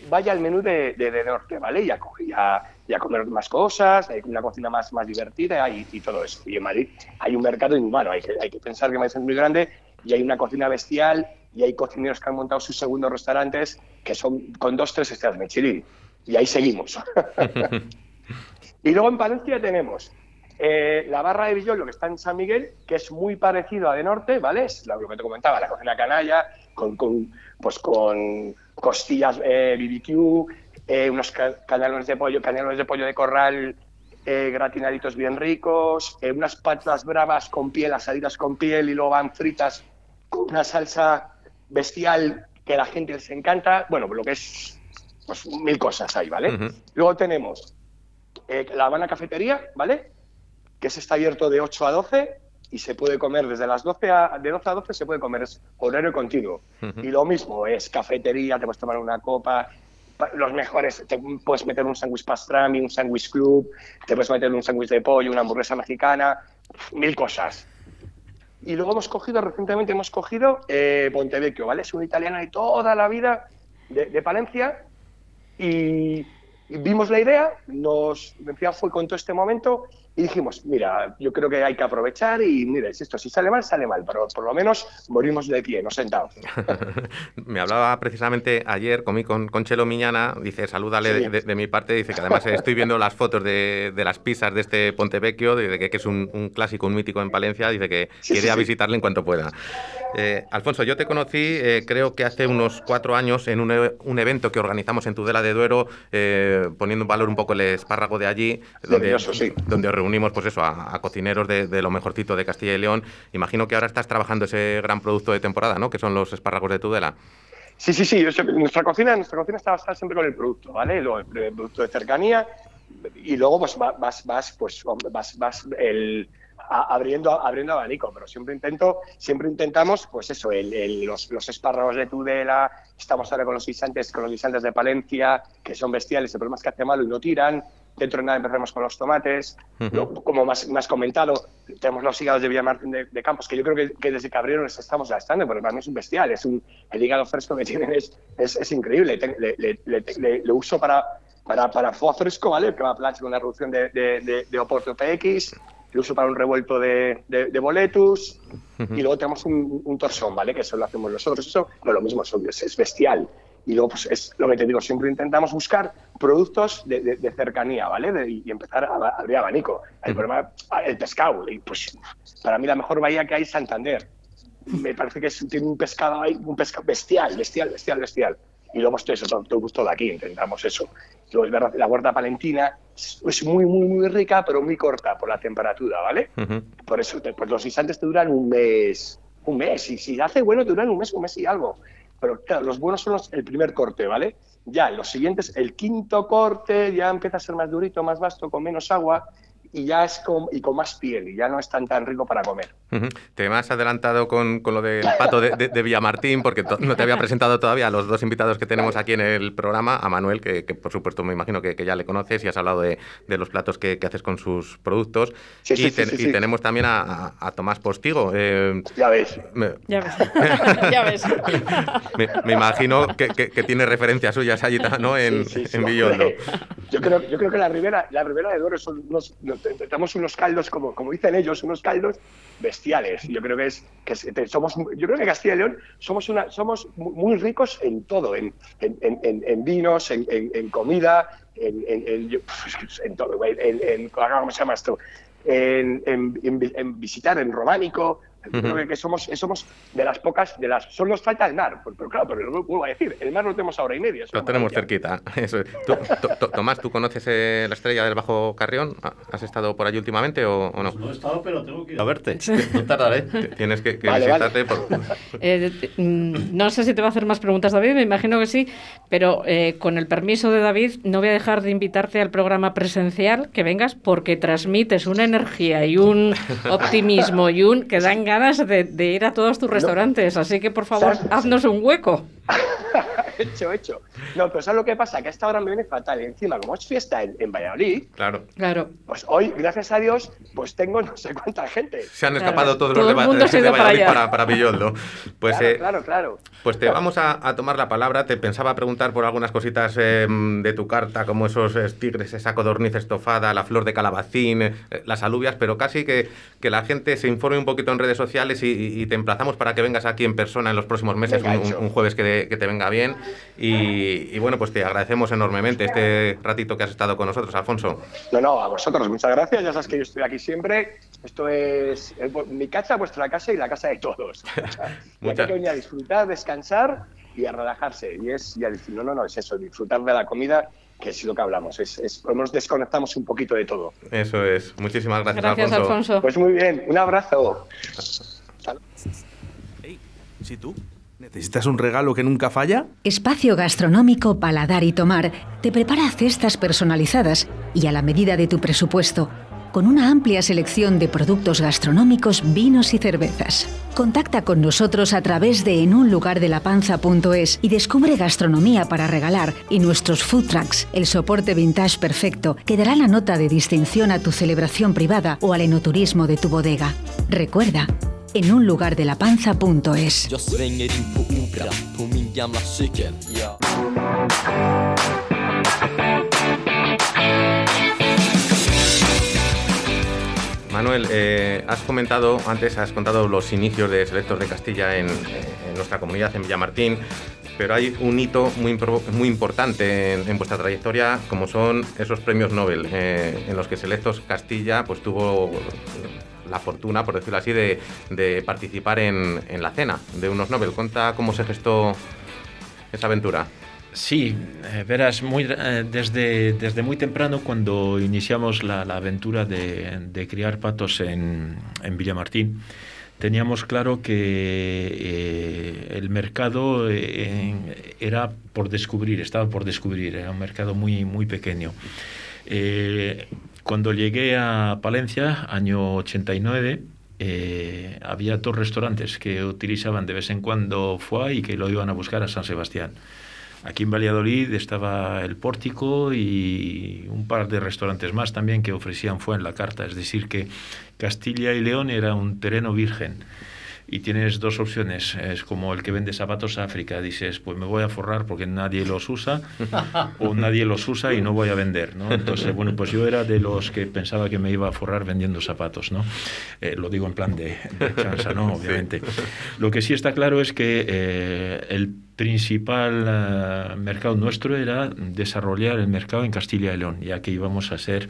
vaya al menú de, de, de norte, ¿vale? Y a, y a- y a comer más cosas, hay una cocina más, más divertida y, y todo eso. Y en Madrid hay un mercado inhumano, hay que, hay que pensar que Madrid es muy grande y hay una cocina bestial y hay cocineros que han montado sus segundos restaurantes que son con dos, tres estrellas Michelin. Y ahí seguimos. [LAUGHS] [LAUGHS] y luego en Palencia tenemos eh, la barra de Villoldo, que está en San Miguel, que es muy parecido a de norte, ¿vale? Es lo que te comentaba, la cocina canalla, con, con, pues con costillas eh, BBQ, eh, unos ca- canelones de pollo, canelones de pollo de corral gratinaditos bien ricos, unas patas bravas con piel, asaditas con piel y luego van fritas con una salsa bestial que a la gente les encanta. Bueno, lo que es pues, mil cosas ahí, ¿vale? Luego tenemos la Habana Cafetería, ¿vale? Que se está abierto de 8 a 12 y se puede comer desde las 12 a, de 12 a 12 se puede comer, es horario continuo. Ujú. Y lo mismo, es cafetería, te puedes tomar una copa, pa- los mejores, te puedes meter un sándwich pastrami, un sándwich club, te puedes meter un sándwich de pollo, una hamburguesa mexicana, mil cosas. Y luego hemos cogido, recientemente hemos cogido eh, Pontevecchio, ¿vale? Es un italiano de toda la vida de, de Palencia y, y vimos la idea, nos fue con todo este momento y dijimos, mira, yo creo que hay que aprovechar y mira, si esto si sale mal, sale mal, pero por lo menos morimos de pie, no sentados. [LAUGHS] Me hablaba precisamente ayer, comí con, con Chelo Miñana, dice, salúdale Sí. de, de- de mi parte, dice que además estoy viendo las fotos de, de las pizzas de este Pontevecchio, dice que, que es un, un clásico, un mítico en Palencia, dice que Sí, quiere sí, a visitarle en cuanto pueda. Eh, Alfonso, yo te conocí, eh, creo que hace unos cuatro años, en un, e- un evento que organizamos en Tudela de Duero, eh, poniendo en valor un poco el espárrago de allí, donde, donde reunimos pues eso, a, cocineros de, lo mejorcito de Castilla y León. Imagino que ahora estás trabajando ese gran producto de temporada, ¿no? Que son los espárragos de Tudela. Sí, sí, sí. nuestra cocina, nuestra cocina está basada siempre con el producto, ¿vale? El producto de cercanía y luego pues va- vas, vas, pues vas, vas el, abriendo, abriendo abanico, pero siempre intento, siempre intentamos, pues eso, el- los, los espárragos de Tudela, estamos ahora con los guisantes, con los guisantes de Palencia, que son bestiales, el problema es que hace malo y no tiran. Dentro de nada empezamos con los tomates. Ujú. Lo- como más, más comentado, tenemos los hígados de Villamartín de, de Campos, que yo creo que, que desde que abrieron les estamos gastando, porque para mí es un bestial, es un, el hígado fresco que tienen es, es, es increíble. Le, le- le- le- uso para, para, para foie fresco, ¿vale? Que va a plancha con una reducción de, de, de, de Oporto PX, lo uso para un revuelto de, de, de boletus, y luego tenemos un, un torsón, ¿vale? Que eso lo hacemos nosotros. Eso no lo mismo, es, es bestial. Y luego, pues es lo que te digo, siempre intentamos buscar productos de, de- de cercanía, ¿vale? De- y empezar a, a abrir abanico. El problema, ah, el pescado. Y pues para mí la mejor bahía que hay es Santander. Me parece que es- tiene un pescado ahí, un pescado bestial, bestial, bestial, bestial. Y luego esto, eso, todo, todo gusto de aquí, intentamos eso. Luego, es verdad, la huerta palentina es, muy, muy, muy rica, pero muy corta por la temperatura, ¿vale? Por eso, pues los guisantes te duran un mes, un mes, y si hace bueno te duran un mes, un mes y algo. Pero claro, los buenos son los, el primer corte, ¿vale? Ya, los siguientes, el quinto corte ya empieza a ser más durito, más vasto, con menos agua, y ya es con, y con más piel, y ya no es tan tan rico para comer. Te me has adelantado con, con lo del pato de, de- de Villamartín, porque no te había presentado todavía a los dos invitados que tenemos aquí en el programa, a Manuel, que, que por supuesto me imagino que, que ya le conoces y has hablado de, de los platos que, que haces con sus productos. Sí, y, sí, sí, y sí. tenemos también a, a- a Tomás Postigo. eh, Ya ves. me, Ya ves. [LAUGHS] ya ves. me- me imagino que, que- que tiene referencias suyas allí ¿no? en, Sí, sí, sí, en. Villondo. Yo creo, yo creo que la Ribera, la Ribera de Duero son unos, nos- tenemos unos caldos, como, como dicen ellos, unos caldos bestiales. Yo creo que es, que somos, yo creo que Castilla y León somos una, somos mu- muy ricos en todo, en, en, en- en- vinos, en, comida, en, en- [LAUGHS] todo, en, ¿cómo se llama esto? En visitar, en románico. Que- que somos, somos de las pocas, de las, solo nos falta el mar, pero, pero claro, pero lo vuelvo a decir, el mar lo tenemos a hora y media. Lo tenemos cerquita. [LAUGHS] Eso es. Tú- to- to- Tomás, ¿tú conoces eh, la estrella del Bajo Carrión? ¿Has estado por allí últimamente o, o no? No he estado, pero tengo que ir a verte. [LAUGHS] No tardaré. Tienes que, que Vale, vale. visitarte por- [LAUGHS] Eh, mm, no sé si te va a hacer más preguntas David, me imagino que sí, pero eh, con el permiso de David no voy a dejar de invitarte al programa presencial, que vengas, porque transmites una energía y un optimismo y un que dan ganas de, de ir a todos tus restaurantes. Así que por favor, ¿Sabes? haznos un hueco. [LAUGHS] hecho, hecho. No, pero ¿sabes lo que pasa? Que a esta hora me viene fatal. Y encima, como es fiesta en, en Valladolid, Claro. Claro. pues hoy, gracias a Dios, pues tengo no sé cuánta gente. Se han Claro. escapado todos Todo los el de, mundo [LAUGHS] se de para Valladolid allá. para, para Villoldo. Pues, claro, eh, claro, claro. pues te vamos a, a tomar la palabra. Te pensaba preguntar por algunas cositas eh, de tu carta, como esos eh, tigres, esa codorniz estofada, la flor de calabacín, eh, las alubias, pero casi que, que la gente se informe un poquito en redes sociales y, y- y te emplazamos para que vengas aquí en persona en los próximos meses, un, un jueves que, te- que te venga bien. Y, y bueno, pues te agradecemos enormemente este ratito que has estado con nosotros, Alfonso. No, no, a vosotros, muchas gracias. Ya sabes que yo estoy aquí siempre. Esto es eh, mi casa, vuestra casa y la casa de todos. [LAUGHS] Y aquí hay que venir a disfrutar, descansar y a relajarse. Y es, y a decir, no, no, no, es eso, disfrutar de la comida que es lo que hablamos. Es, es, por lo menos desconectamos un poquito de todo. Eso es. Muchísimas gracias, Gracias, Alfonso. Pues muy bien, un abrazo. ¿Sí tú? ¿Necesitas un regalo que nunca falla? Espacio Gastronómico Paladar y Tomar te prepara cestas personalizadas y a la medida de tu presupuesto, con una amplia selección de productos gastronómicos, vinos y cervezas. Contacta con nosotros a través de enunlugardelapanza.es y descubre gastronomía para regalar y nuestros food trucks, el soporte vintage perfecto que dará la nota de distinción a tu celebración privada o al enoturismo de tu bodega. Recuerda, in på Opera Manuel, eh, has comentado antes, has contado los inicios de Selectos de Castilla en, nuestra comunidad, en Villamartín, pero hay un hito muy, muy importante en, vuestra trayectoria, como son esos premios Nobel, eh, en los que Selectos Castilla pues, tuvo la fortuna, por decirlo así, de, de participar en, en la cena de unos Nobel. Cuenta cómo se gestó esa aventura. Sí, eh, verás, muy, eh, desde, desde muy temprano cuando iniciamos la, aventura de, de criar patos en, en Villamartín, teníamos claro que eh, el mercado era por descubrir, estaba por descubrir, era un mercado muy, muy pequeño. Cuando llegué a Palencia, año 89, eh, había dos restaurantes que utilizaban de vez en cuando foie y que lo iban a buscar a San Sebastián. Aquí en Valladolid estaba el Pórtico y un par de restaurantes más también que ofrecían foie en la carta. Es decir, que Castilla y León era un terreno virgen. Y tienes dos opciones. Es como el que vende zapatos a África. Dices, pues me voy a forrar porque nadie los usa, [LAUGHS] o nadie los usa y no voy a vender. ¿no? Entonces, bueno, pues yo era de los que pensaba que me iba a forrar vendiendo zapatos. ¿no? Eh, lo digo en plan de, de chanza, ¿no? [LAUGHS] Obviamente. Lo que sí está claro es que eh, el principal eh, mercado nuestro era desarrollar el mercado en Castilla y León, ya que íbamos a ser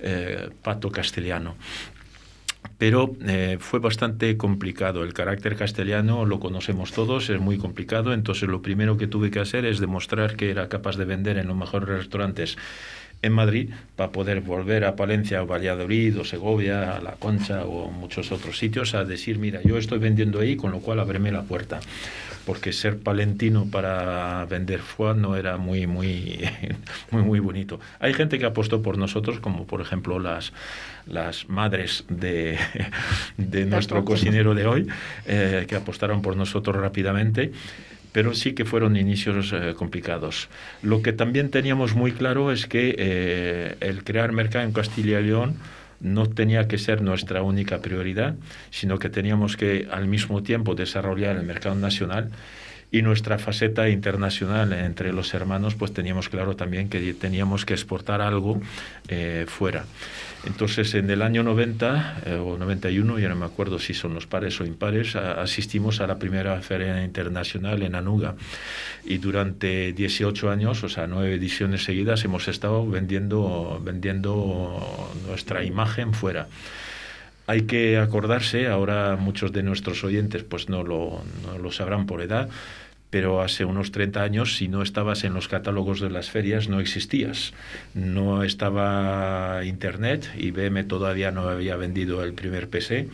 eh, pato castellano. Pero eh, fue bastante complicado. El carácter castellano lo conocemos todos, es muy complicado. Entonces lo primero que tuve que hacer es demostrar que era capaz de vender en los mejores restaurantes en Madrid para poder volver a Palencia o Valladolid o Segovia, a La Concha o muchos otros sitios a decir, mira, yo estoy vendiendo ahí, con lo cual ábreme la puerta. Porque ser palentino para vender foie no era muy, muy, [LAUGHS] muy, muy bonito. Hay gente que apostó por nosotros, como por ejemplo las, las madres de, [LAUGHS] de nuestro cocinero de hoy, eh, que apostaron por nosotros rápidamente pero sí que fueron inicios eh, complicados. Lo que también teníamos muy claro es que eh, el crear mercado en Castilla y León no tenía que ser nuestra única prioridad, sino que teníamos que al mismo tiempo desarrollar el mercado nacional y nuestra faceta internacional entre los hermanos, pues teníamos claro también que teníamos que exportar algo eh, fuera. Entonces, en el año 90 eh, o 91, ya no me acuerdo si son los pares o impares, a- asistimos a la primera feria internacional en Anuga. Y durante 18 años, o sea, nueve ediciones seguidas, hemos estado vendiendo, vendiendo nuestra imagen fuera. Hay que acordarse, ahora muchos de nuestros oyentes pues no lo, no lo sabrán por edad, pero hace unos 30 años, si no estabas en los catálogos de las ferias, no existías. No estaba Internet, IBM todavía no había vendido el primer PC.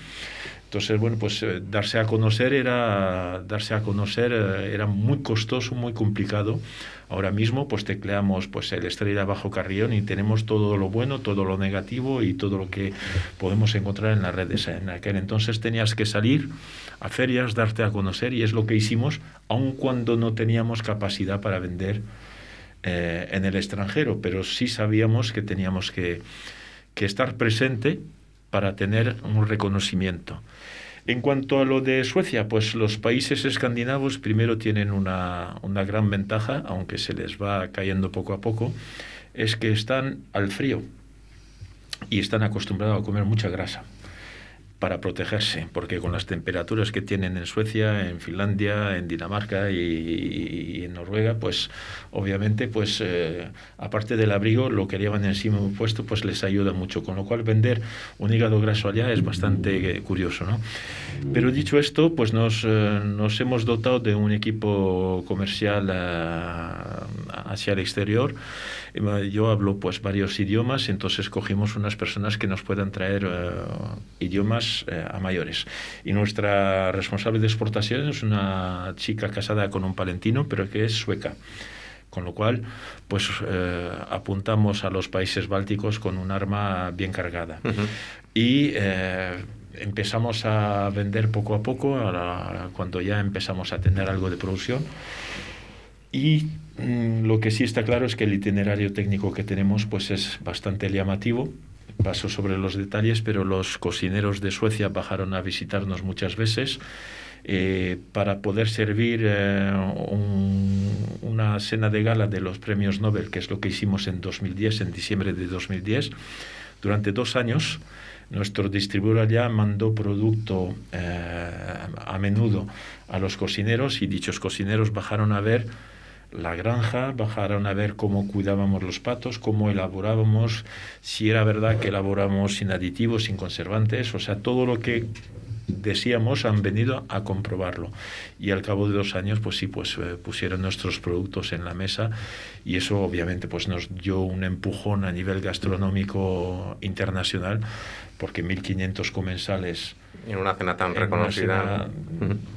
Entonces, bueno, pues eh, darse a conocer era darse a conocer eh, era muy costoso, muy complicado. Ahora mismo, pues tecleamos pues el Estrella Bajo Carrión y tenemos todo lo bueno, todo lo negativo y todo lo que podemos encontrar en las redes. En aquel entonces tenías que salir a ferias, darte a conocer y es lo que hicimos, aun cuando no teníamos capacidad para vender eh, en el extranjero, pero sí sabíamos que teníamos que, que estar presente para tener un reconocimiento. En cuanto a lo de Suecia, pues los países escandinavos primero tienen una, una gran ventaja, aunque se les va cayendo poco a poco, es que están al frío y están acostumbrados a comer mucha grasa para protegerse, porque con las temperaturas que tienen en Suecia, en Finlandia, en Dinamarca y, y en Noruega, pues obviamente, pues eh, aparte del abrigo, lo que llevan encima puesto, pues les ayuda mucho, con lo cual vender un hígado graso allá es bastante eh, curioso, ¿no? Pero dicho esto, pues nos, eh, nos hemos dotado de un equipo comercial eh, hacia el exterior. Yo hablo pues varios idiomas, entonces cogimos unas personas que nos puedan traer eh, idiomas eh, a mayores. Y nuestra responsable de exportación es una chica casada con un palentino, pero que es sueca. Con lo cual, pues eh, apuntamos a los países bálticos con un arma bien cargada. Y eh, empezamos a vender poco a poco a la- cuando ya empezamos a tener algo de producción. Y lo que sí está claro es que el itinerario técnico que tenemos pues es bastante llamativo. Paso sobre los detalles, pero los cocineros de Suecia bajaron a visitarnos muchas veces eh, para poder servir eh, un- una cena de gala de los premios Nobel, que es lo que hicimos en 2010, en diciembre de 2010. Durante dos años, nuestro distribuidor ya mandó producto eh, a menudo a los cocineros y dichos cocineros bajaron a ver la granja, bajaron a ver cómo cuidábamos los patos, cómo elaborábamos, si era verdad que elaboramos sin aditivos, sin conservantes, o sea, todo lo que decíamos han venido a comprobarlo. Y al cabo de dos años pues sí pues eh, pusieron nuestros productos en la mesa y eso obviamente pues nos dio un empujón a nivel gastronómico internacional porque 1500 comensales En una cena tan en una reconocida. cena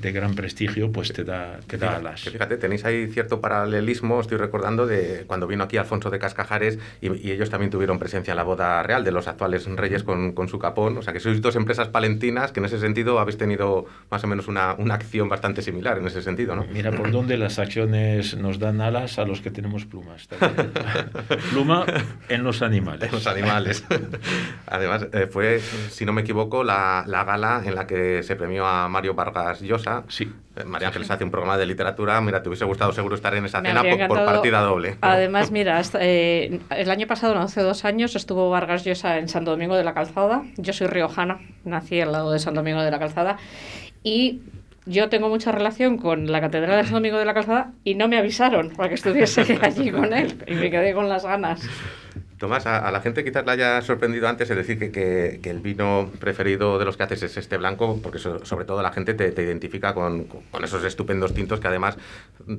de gran prestigio pues te da te da alas Que fíjate, tenéis ahí cierto paralelismo, estoy recordando, de cuando vino aquí Alfonso de Cascajares y, y ellos también tuvieron presencia en la boda real de los actuales reyes con, con su capón. O sea, que sois dos empresas palentinas que en ese sentido habéis tenido más o menos una, una acción bastante similar en ese sentido, ¿no? Mira por dónde las acciones nos dan alas a los que tenemos plumas. también. [LAUGHS] Pluma en los animales. los animales. [LAUGHS] Además, eh, fue, si no me equivoco, la, la gala en la que se premió a Mario Vargas Llosa. Sí. Eh, María Ángeles hace un programa de literatura. Mira, te hubiese gustado seguro estar en esa Me cena por, por partida doble. Además, [LAUGHS] mira, hasta, eh, el año pasado, no, hace dos años, estuvo Vargas Llosa en Santo Domingo de la Calzada. Yo soy riojana, nací al lado de Santo Domingo de la Calzada. Y yo tengo mucha relación con la Catedral de Santo Domingo de la Calzada y no me avisaron para que estuviese [LAUGHS] allí con él. Y me quedé con las ganas. Tomás, a, la gente quizás le haya sorprendido antes el decir que, que- el vino preferido de los que haces es este blanco, porque so- sobre todo la gente te, te identifica con, con esos estupendos tintos que además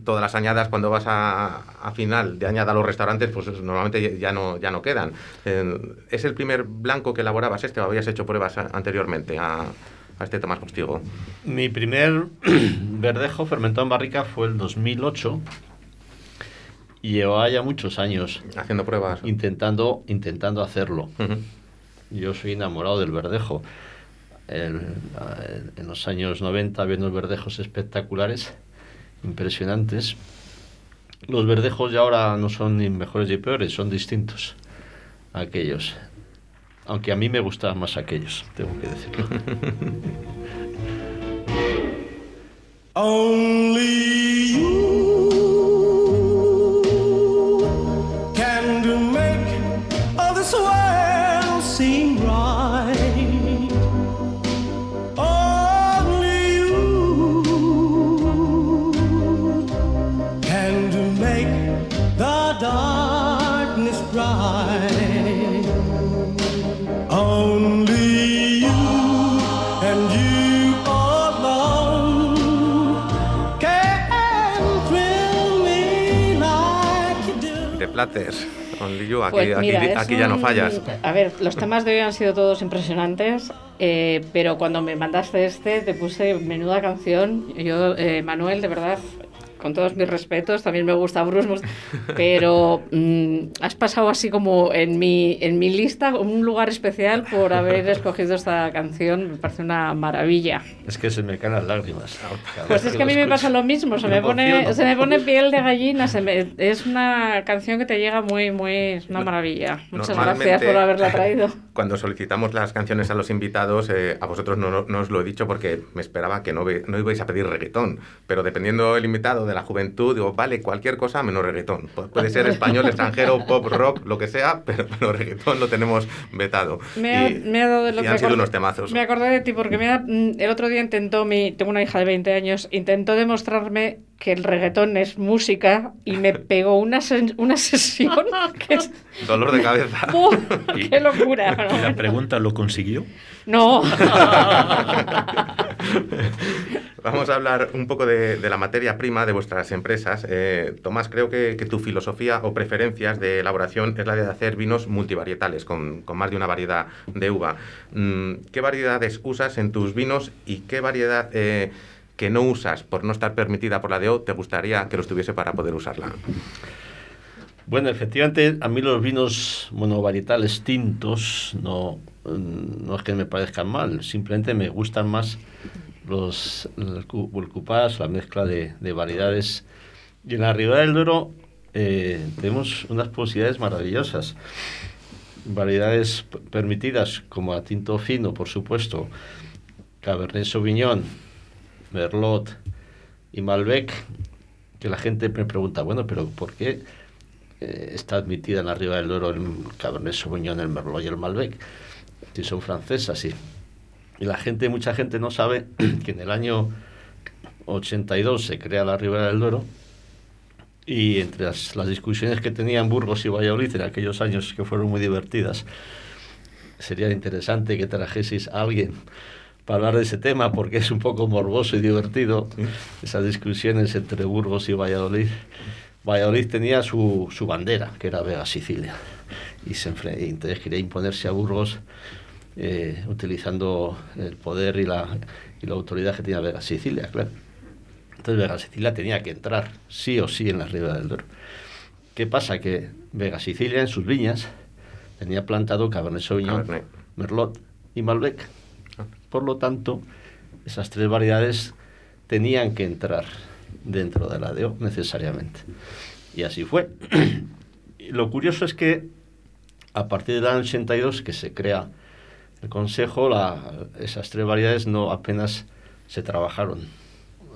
todas las añadas cuando vas a, a final de añada a los restaurantes, pues normalmente ya no, ya no quedan. ¿Es el primer blanco que elaborabas este o habías hecho pruebas anteriormente a, a este Tomás Postigo? Mi primer [CLEARS THROAT] verdejo fermentado en barrica fue el 2008 y llevaba ya muchos años Haciendo pruebas. intentando, intentando hacerlo. Yo soy enamorado del verdejo. El- en los años 90 viendo verdejos espectaculares, impresionantes. Los verdejos ya ahora no son ni mejores ni peores, son distintos a aquellos. Aunque a mí me gustaban más aquellos, tengo que decirlo. [LAUGHS] Only Only You, aquí, Pues mira, aquí ya no fallas. A ver, los temas de hoy han sido todos impresionantes, eh, pero cuando me mandaste este, te puse menuda canción. Yo, eh, Manuel, de verdad, con todos mis respetos, también me gusta Bruce, pero mm, has pasado así como en mi, en mi lista un lugar especial por haber escogido esta canción. Me parece una maravilla. Es que se me caen las lágrimas. Pues es que a mí me pasa lo mismo, se Me me pone, se me pone piel de gallina, se me- es una canción que te llega muy, muy, es una maravilla. Muchas gracias por haberla traído. [LAUGHS] Cuando solicitamos las canciones a los invitados, eh, a vosotros no, no- no os lo he dicho porque me esperaba que no, ve- no ibais a pedir reggaetón. Pero dependiendo el invitado de la juventud, digo, vale, cualquier cosa menos reggaetón. Pu- Puede ser [LAUGHS] español, extranjero, pop, rock, lo que sea, [LAUGHS] pero, pero reggaetón lo tenemos vetado. Me ha, Y- me ha dado de lo y que han sido unos temazos. Me acordé de ti porque me ha- mm, el otro día intentó mi, tengo una hija de 20 años, intentó demostrarme que el reggaetón es música y me [LAUGHS] pegó una, sen- una sesión que es Dolor de cabeza. ¡Qué locura! Y la pregunta, ¿lo consiguió? No. Vamos a hablar un poco de, la materia prima de vuestras empresas. Eh, Tomás, creo que, tu filosofía o preferencias de elaboración es la de hacer vinos multivarietales, con, con más de una variedad de uva. Mm, ¿Qué variedades usas en tus vinos y qué variedad eh, que no usas por no estar permitida por la DO te gustaría que lo estuviese para poder usarla? Bueno, efectivamente, a mí los vinos monovarietales tintos no, mm, no es que me parezcan mal, simplemente me gustan más los el cu- el cupás, la mezcla de, de variedades. Y en la Ribera del Duero eh, tenemos unas posibilidades maravillosas. Variedades permitidas como a tinto fino, por supuesto, Cabernet Sauvignon, Merlot y Malbec, que la gente me pregunta, bueno, pero ¿por qué eh, está admitida en la Ribera del Duero el Cabernet Sauvignon, el Merlot y el Malbec? Si son francesas, sí. Y la gente, mucha gente no sabe [CLEARS THROAT] que en el año 82 se crea la Ribera del Duero. Y entre las, las discusiones que tenían Burgos y Valladolid en aquellos años que fueron muy divertidas, sería interesante que trajeseis a alguien para hablar de ese tema porque es un poco morboso y divertido esas discusiones entre Burgos y Valladolid. Valladolid tenía su, su bandera, que era Vega Sicilia, y, se entonces quería imponerse a Burgos eh, utilizando el poder y la, y la autoridad que tenía Vega Sicilia, claro. Entonces Vega Sicilia tenía que entrar sí o sí en la Ribera del Duero. ¿Qué pasa? Que Vega Sicilia en sus viñas tenía plantado Cabernet Sauvignon, Cabernet. Merlot y Malbec. Por lo tanto, esas tres variedades tenían que entrar dentro de la DO necesariamente. Y así fue. Y [CLEARS THROAT] lo curioso es que a partir del año 82 que se crea el Consejo, la- esas tres variedades no apenas se trabajaron.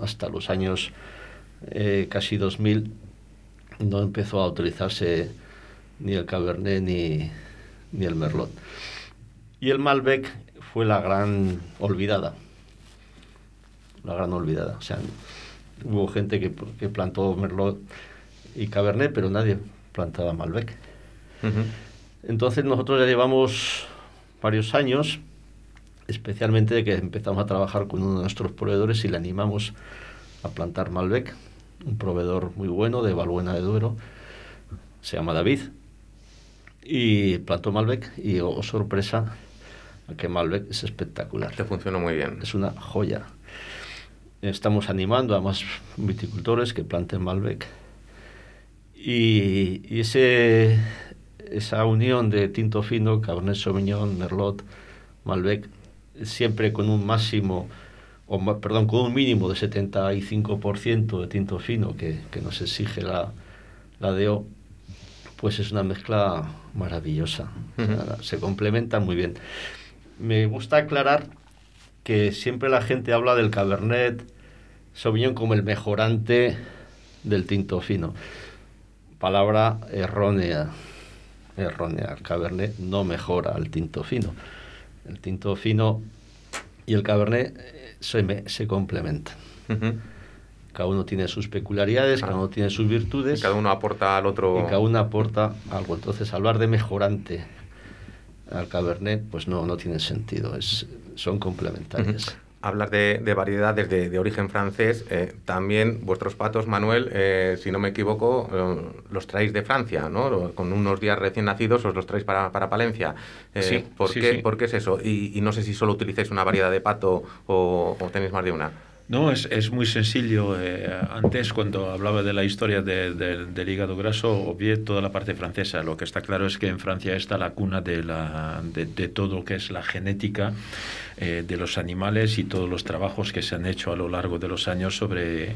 Hasta los años eh, casi 2000 no empezó a utilizarse ni el Cabernet ni, ni el Merlot. Y el Malbec fue la gran olvidada. La gran olvidada. O sea, hubo gente que, que plantó Merlot y Cabernet, pero nadie plantaba Malbec. Entonces nosotros ya llevamos varios años, especialmente de que empezamos a trabajar con uno de nuestros proveedores y le animamos a plantar Malbec, un proveedor muy bueno de Balbuena de Duero, se llama David, y plantó Malbec y, oh sorpresa, que Malbec es espectacular. Te funcionó muy bien. Es una joya. Estamos animando a más viticultores que planten Malbec. Y, y ese, esa unión de tinto fino, Cabernet Sauvignon, Merlot, Malbec, siempre con un máximo, o perdón, con un mínimo de 75% de tinto fino que, que nos exige la, la DO, pues es una mezcla maravillosa. Se complementan muy bien. Me gusta aclarar que siempre la gente habla del Cabernet Sauvignon como el mejorante del tinto fino. Palabra errónea. Errónea. El Cabernet no mejora al tinto fino. El tinto fino y el Cabernet eh, se, me- se complementan. Cada uno tiene sus peculiaridades, cada uno tiene sus virtudes. Cada uno aporta al otro. Y cada uno aporta algo. Entonces, hablar de mejorante al Cabernet, pues no, no tiene sentido. Es, son complementarias. Hablar de, de variedades de, de origen francés, eh, también vuestros patos, Manuel, eh, si no me equivoco, eh, los traéis de Francia, ¿no? Con unos días recién nacidos os los traéis para, para Palencia. Eh, Sí, ¿por, sí, qué, sí. ¿Por qué es eso? Y, y no sé si solo utilizáis una variedad de pato o, o tenéis más de una. No, es, es muy sencillo. eh, antes, cuando hablaba de la historia de- de- del hígado graso, obvié toda la parte francesa. Lo que está claro es que en Francia está la cuna de, la, de, todo lo que es la genética eh, de los animales y todos los trabajos que se han hecho a lo largo de los años sobre,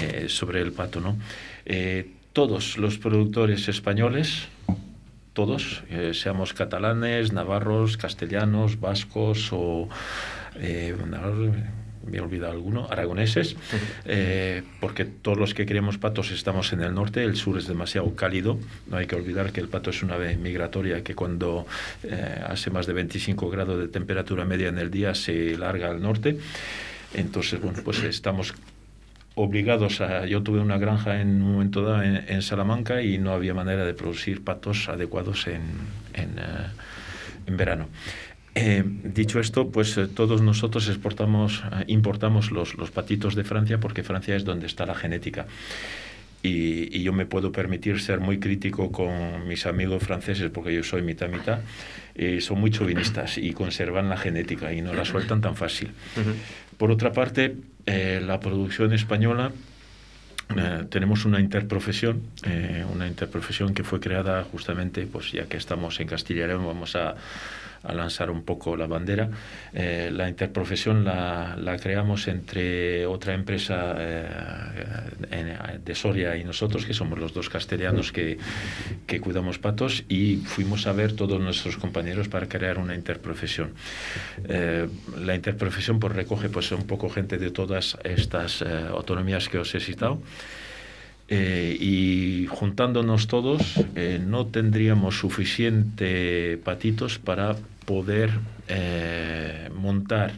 eh, sobre el pato. ¿no? Eh, todos los productores españoles, todos, eh, seamos catalanes, navarros, castellanos, vascos o... eh, me he olvidado alguno, aragoneses, eh, porque todos los que queremos patos estamos en el norte, el sur es demasiado cálido, no hay que olvidar que el pato es una ave migratoria que cuando eh, hace más de 25 grados de temperatura media en el día se larga al norte, entonces bueno, pues estamos obligados a... Yo tuve una granja en un momento dado en, en Salamanca y no había manera de producir patos adecuados en, en, eh, en verano. Eh, dicho esto, pues eh, todos nosotros exportamos, eh, importamos los, los patitos de Francia porque Francia es donde está la genética. Y, y yo me puedo permitir ser muy crítico con mis amigos franceses porque yo soy mitad mitad. son muy chauvinistas y conservan la genética y no la sueltan tan fácil. Por otra parte, la producción española eh, tenemos una interprofesión, eh, una interprofesión que fue creada justamente, pues ya que estamos en Castilla y León, vamos a, a lanzar un poco la bandera. Eh, la interprofesión la, la creamos entre otra empresa eh, en- de Soria y nosotros, que somos los dos castellanos que, que cuidamos patos, y fuimos a ver todos nuestros compañeros para crear una interprofesión. Eh, la interprofesión pues, recoge pues, un poco gente de todas estas eh, autonomías que os he citado. Eh, y juntándonos todos eh, no tendríamos suficiente patitos para poder eh, montar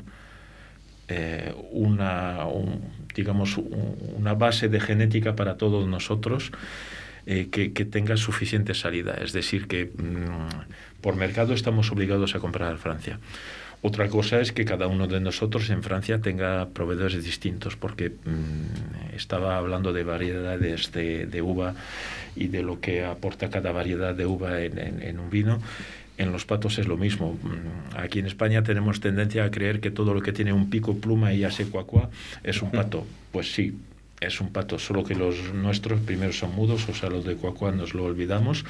eh, una, un- digamos, un- una base de genética para todos nosotros eh, que, que tenga suficiente salida. Es decir, que mm, por mercado estamos obligados a comprar a Francia. Otra cosa es que cada uno de nosotros en Francia tenga proveedores distintos, porque mm, estaba hablando de variedades de, uva y de lo que aporta cada variedad de uva en- en un vino. En los patos es lo mismo. Mm, Aquí en España tenemos tendencia a creer que todo lo que tiene un pico, pluma y ase cuacua es un pato. Pues sí, es un pato, solo que los nuestros primero son mudos, o sea, los de cuacua nos lo olvidamos.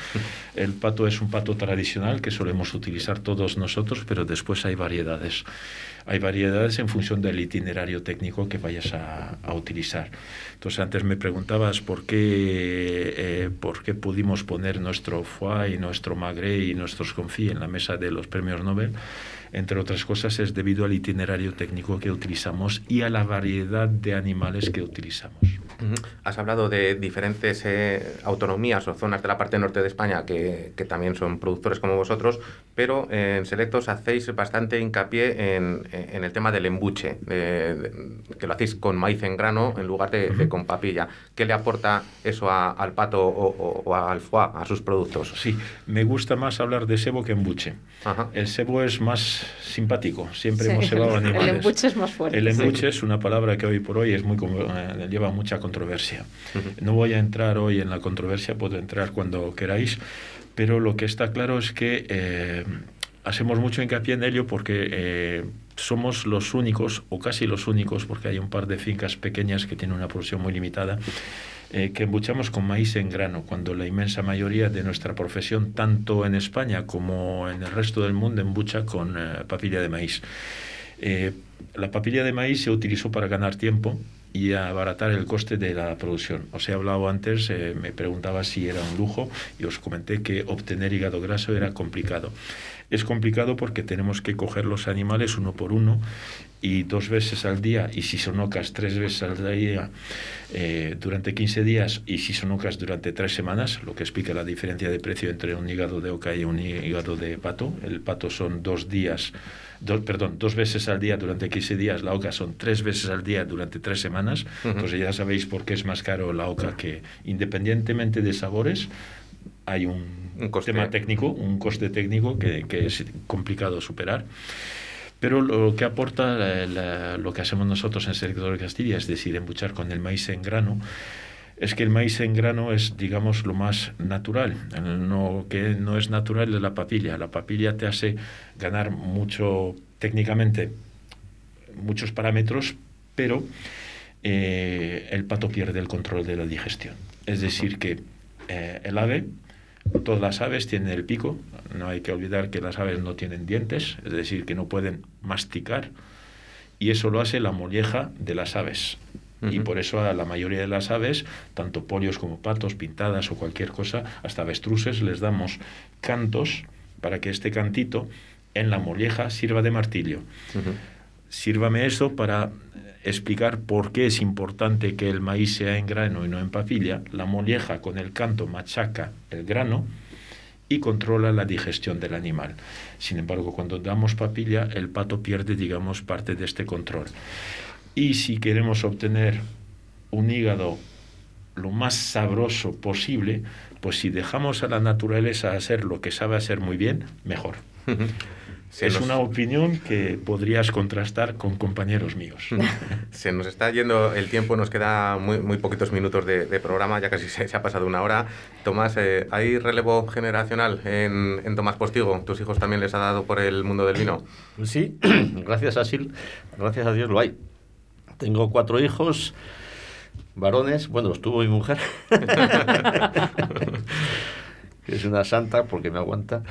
El pato es un pato tradicional que solemos utilizar todos nosotros, pero después hay variedades. Hay variedades en función del itinerario técnico que vayas a, a utilizar. Entonces, antes me preguntabas por qué, eh, por qué pudimos poner nuestro foie y nuestro magre y nuestros confit en la mesa de los premios Nobel. Entre otras cosas, es debido al itinerario técnico que utilizamos y a la variedad de animales que utilizamos. Has hablado de diferentes eh, autonomías o zonas de la parte norte de España que, que también son productores como vosotros, pero eh, en Selectos hacéis bastante hincapié en, en el tema del embuche, de- de- que lo hacéis con maíz en grano en lugar de, de con papilla. ¿Qué le aporta eso a- al pato o, o- o al foie, a sus productos? Sí, me gusta más hablar de sebo que embuche. El sebo es más simpático, siempre Sí, hemos [LAUGHS] cebado el- el animales. embuche es más fuerte, El sí. embuche es una palabra que hoy por hoy es muy eh, lleva mucha controversia. No voy a entrar hoy en la controversia, puedo entrar cuando queráis, pero lo que está claro es que eh, hacemos mucho hincapié en ello porque eh, somos los únicos, o casi los únicos, porque hay un par de fincas pequeñas que tienen una producción muy limitada, eh, que embuchamos con maíz en grano, cuando la inmensa mayoría de nuestra profesión, tanto en España como en el resto del mundo, embucha con eh, papilla de maíz. La papilla de maíz se utilizó para ganar tiempo y abaratar el coste de la producción. Os he hablado antes, eh, me preguntaba si era un lujo y os comenté que obtener hígado graso era complicado. Es complicado porque tenemos que coger los animales uno por uno y dos veces al día, y si son ocas, tres veces al día eh, durante 15 días, y si son ocas durante tres semanas, lo que explica la diferencia de precio entre un hígado de oca y un hígado de pato. El pato son dos días, dos, perdón, dos veces al día durante 15 días, la oca son tres veces al día durante tres semanas. Ujú. Entonces ya sabéis por qué es más caro la oca que independientemente de sabores, hay un, tema técnico, un coste técnico que, que es complicado superar. Pero lo que aporta la- la- lo que hacemos nosotros en Selector de Castilla, es decir, embuchar con el maíz en grano, es que el maíz en grano es, digamos, lo más natural. No, que no es natural de la papilla. La papilla te hace ganar mucho técnicamente, muchos parámetros, pero eh, el pato pierde el control de la digestión. Es decir, que eh, el ave, todas las aves tienen el pico, no hay que olvidar que las aves no tienen dientes, es decir, que no pueden masticar, y eso lo hace la molleja de las aves. Y por eso a la mayoría de las aves, tanto pollos como patos, pintadas o cualquier cosa, hasta avestruces, les damos cantos para que este cantito en la molleja sirva de martillo. Sírvame eso para explicar por qué es importante que el maíz sea en grano y no en papilla. La molleja con el canto machaca el grano y controla la digestión del animal. Sin embargo, cuando damos papilla, el pato pierde, digamos, parte de este control. Y si queremos obtener un hígado lo más sabroso posible, pues si dejamos a la naturaleza hacer lo que sabe hacer muy bien, mejor. [LAUGHS] Se es nos- una opinión que podrías contrastar con compañeros míos. [LAUGHS] Se nos está yendo el tiempo, nos queda muy, muy poquitos minutos de, de programa, ya casi [LAUGHS] se, se ha pasado una hora. Tomás, eh, ¿hay relevo generacional en, en Tomás Postigo? ¿Tus hijos también les ha dado por el mundo del vino? Pues sí, [CLEARS THROAT] gracias a Sil, gracias a Dios lo hay. Tengo cuatro hijos, varones, bueno, los tuvo mi mujer, [LAUGHS] que es una santa porque me aguanta.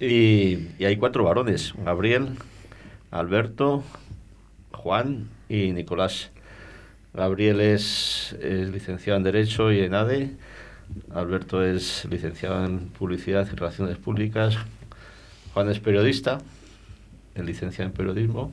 Y, hay cuatro varones, Gabriel, Alberto, Juan y Nicolás. Gabriel es, es licenciado en Derecho y en ADE. Alberto es licenciado en Publicidad y Relaciones Públicas. Juan es periodista, es licenciado en periodismo.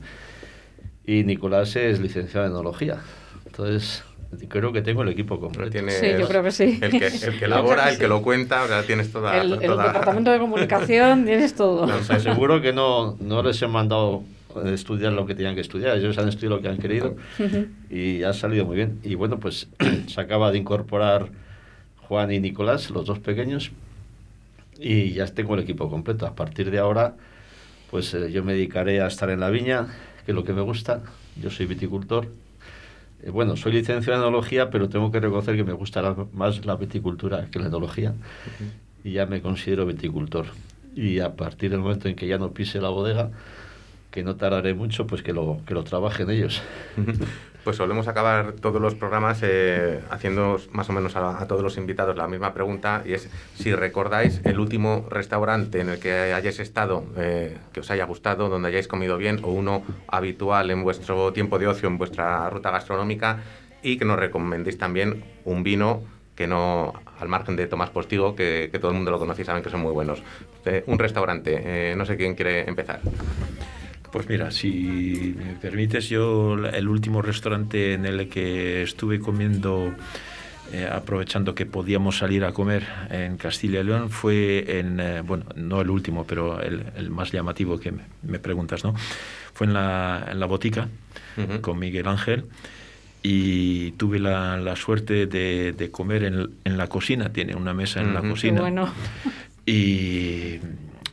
Y Nicolás es licenciado en enología. Entonces, creo que tengo el equipo completo. Tienes Sí, yo creo que sí. El que, el que [LAUGHS] elabora, el que lo cuenta, o sea, tienes toda... El, el toda- departamento de comunicación [LAUGHS] tienes todo. O sea, seguro que no, no les he mandado eh, estudiar lo que tenían que estudiar. Ellos han estudiado lo que han querido Ujú. y ha salido muy bien. Y bueno, pues [CLEARS THROAT] se acaba de incorporar Juan y Nicolás, los dos pequeños, y ya tengo el equipo completo. A partir de ahora, pues eh, yo me dedicaré a estar en la viña, que es lo que me gusta. Yo soy viticultor. Eh, bueno, soy licenciado en enología, pero tengo que reconocer que me gusta más la viticultura que la enología. Y ya me considero viticultor. Y a partir del momento en que ya no pise la bodega, que no tardaré mucho, pues que lo, que lo trabajen ellos. [LAUGHS] Pues solemos acabar todos los programas eh, haciendo más o menos a, a todos los invitados la misma pregunta y es si recordáis el último restaurante en el que hayáis estado, eh, que os haya gustado, donde hayáis comido bien o uno habitual en vuestro tiempo de ocio, en vuestra ruta gastronómica y que nos recomendéis también un vino que no, al margen de Tomás Postigo, que, que todo el mundo lo conoce y saben que son muy buenos. Eh, un restaurante, eh, no sé quién quiere empezar. Pues mira, si me permites, yo el último restaurante en el que estuve comiendo, eh, aprovechando que podíamos salir a comer en Castilla y León, fue en, eh, bueno, no el último, pero el, el más llamativo que me, me preguntas, ¿no? Fue en la, en la botica con Miguel Ángel y tuve la, la suerte de, de comer en, en la cocina, tiene una mesa en la cocina. bueno. Y,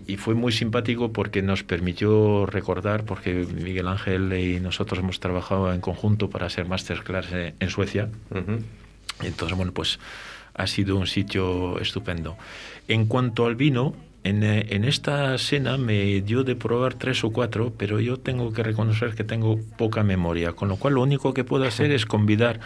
y fue muy simpático porque nos permitió recordar, porque Miguel Ángel y nosotros hemos trabajado en conjunto para hacer masterclass en, en Suecia. Entonces, bueno, pues ha sido un sitio estupendo. En cuanto al vino, en, eh, en esta cena me dio de probar tres o cuatro, pero yo tengo que reconocer que tengo poca memoria, con lo cual lo único que puedo hacer es convidar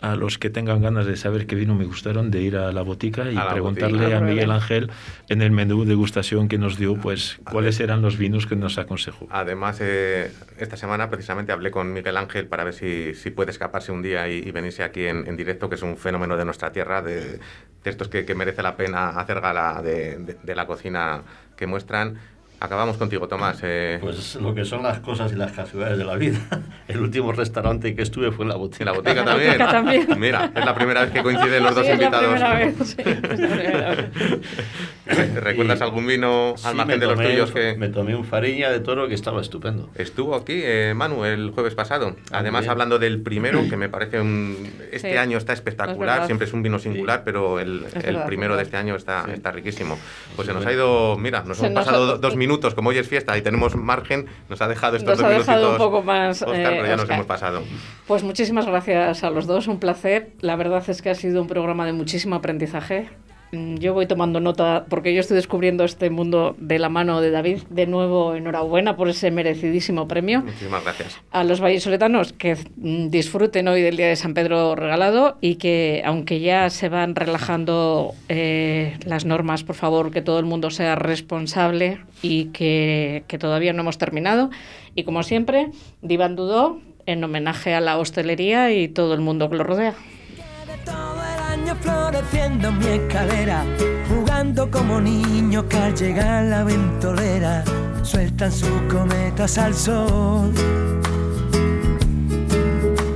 a los que tengan ganas de saber qué vino me gustaron de ir a la botica y A preguntarle botica. a Miguel Ángel en el menú degustación que nos dio, pues cuáles eran los vinos que nos aconsejó. Además, eh, esta semana precisamente hablé con Miguel Ángel para ver si, si puede escaparse un día y, y venirse aquí en, en directo, que es un fenómeno de nuestra tierra, de, de estos que, que merece la pena hacer gala de la cocina que muestran. Acabamos contigo, Tomás. eh, Pues lo que son las cosas y las casualidades de la vida. [LAUGHS] El último restaurante que estuve fue en la botica. en la botica también. botica también. Mira, es la primera vez que coinciden los dos Sí, es la invitados. primera vez, sí, es la primera vez. Re- [LAUGHS] ¿Recuerdas Y- algún vino Sí, al me margen de los tuyos que Me tomé un fariña de toro que estaba estupendo. estuvo aquí, eh, Manu, el jueves pasado? Además, hablando del primero, que me parece un... Este Sí. año está Es espectacular, verdad. siempre es un vino singular, pero el, Es el primero es de este año está, Sí. está riquísimo. Pues se Sí, nos ha ido, mira, nos Se hemos nos pasado ha- do- dos minutos, como hoy es fiesta y tenemos margen, nos ha dejado estos Nos dos ha dejado un poco más, eh, pero ya nos Óscar. hemos pasado. Pues muchísimas gracias a los dos, un placer. La verdad es que ha sido un programa de muchísimo aprendizaje. Mm, Yo voy tomando nota porque yo estoy descubriendo este mundo de la mano de David. De nuevo, enhorabuena por ese merecidísimo premio. Muchísimas gracias. A los vallisoletanos que mm, disfruten hoy del Día de San Pedro regalado y que, aunque ya se van relajando eh, las normas, por favor, que todo el mundo sea responsable y que, que todavía no hemos terminado. Y como siempre, Divan Dudó en homenaje a la hostelería y todo el mundo que lo rodea. Floreciendo en mi escalera, jugando como niños que al llegar la ventolera sueltan sus cometas al sol.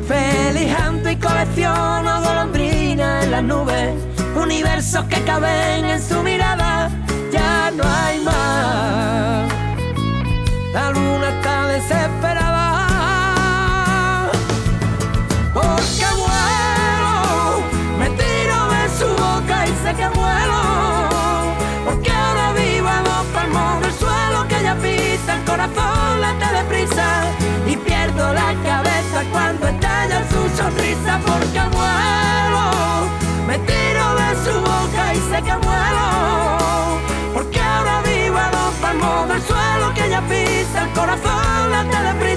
Felizando y colecciono golondrinas en las nubes, universos que caben en su mirada, ya no hay más. La luna está desesperada. cuando estalla su sonrisa porque muero. Me tiro de su boca y sé que muero. Porque ahora vivo a los palmos del suelo que ella pisa, el corazón late de.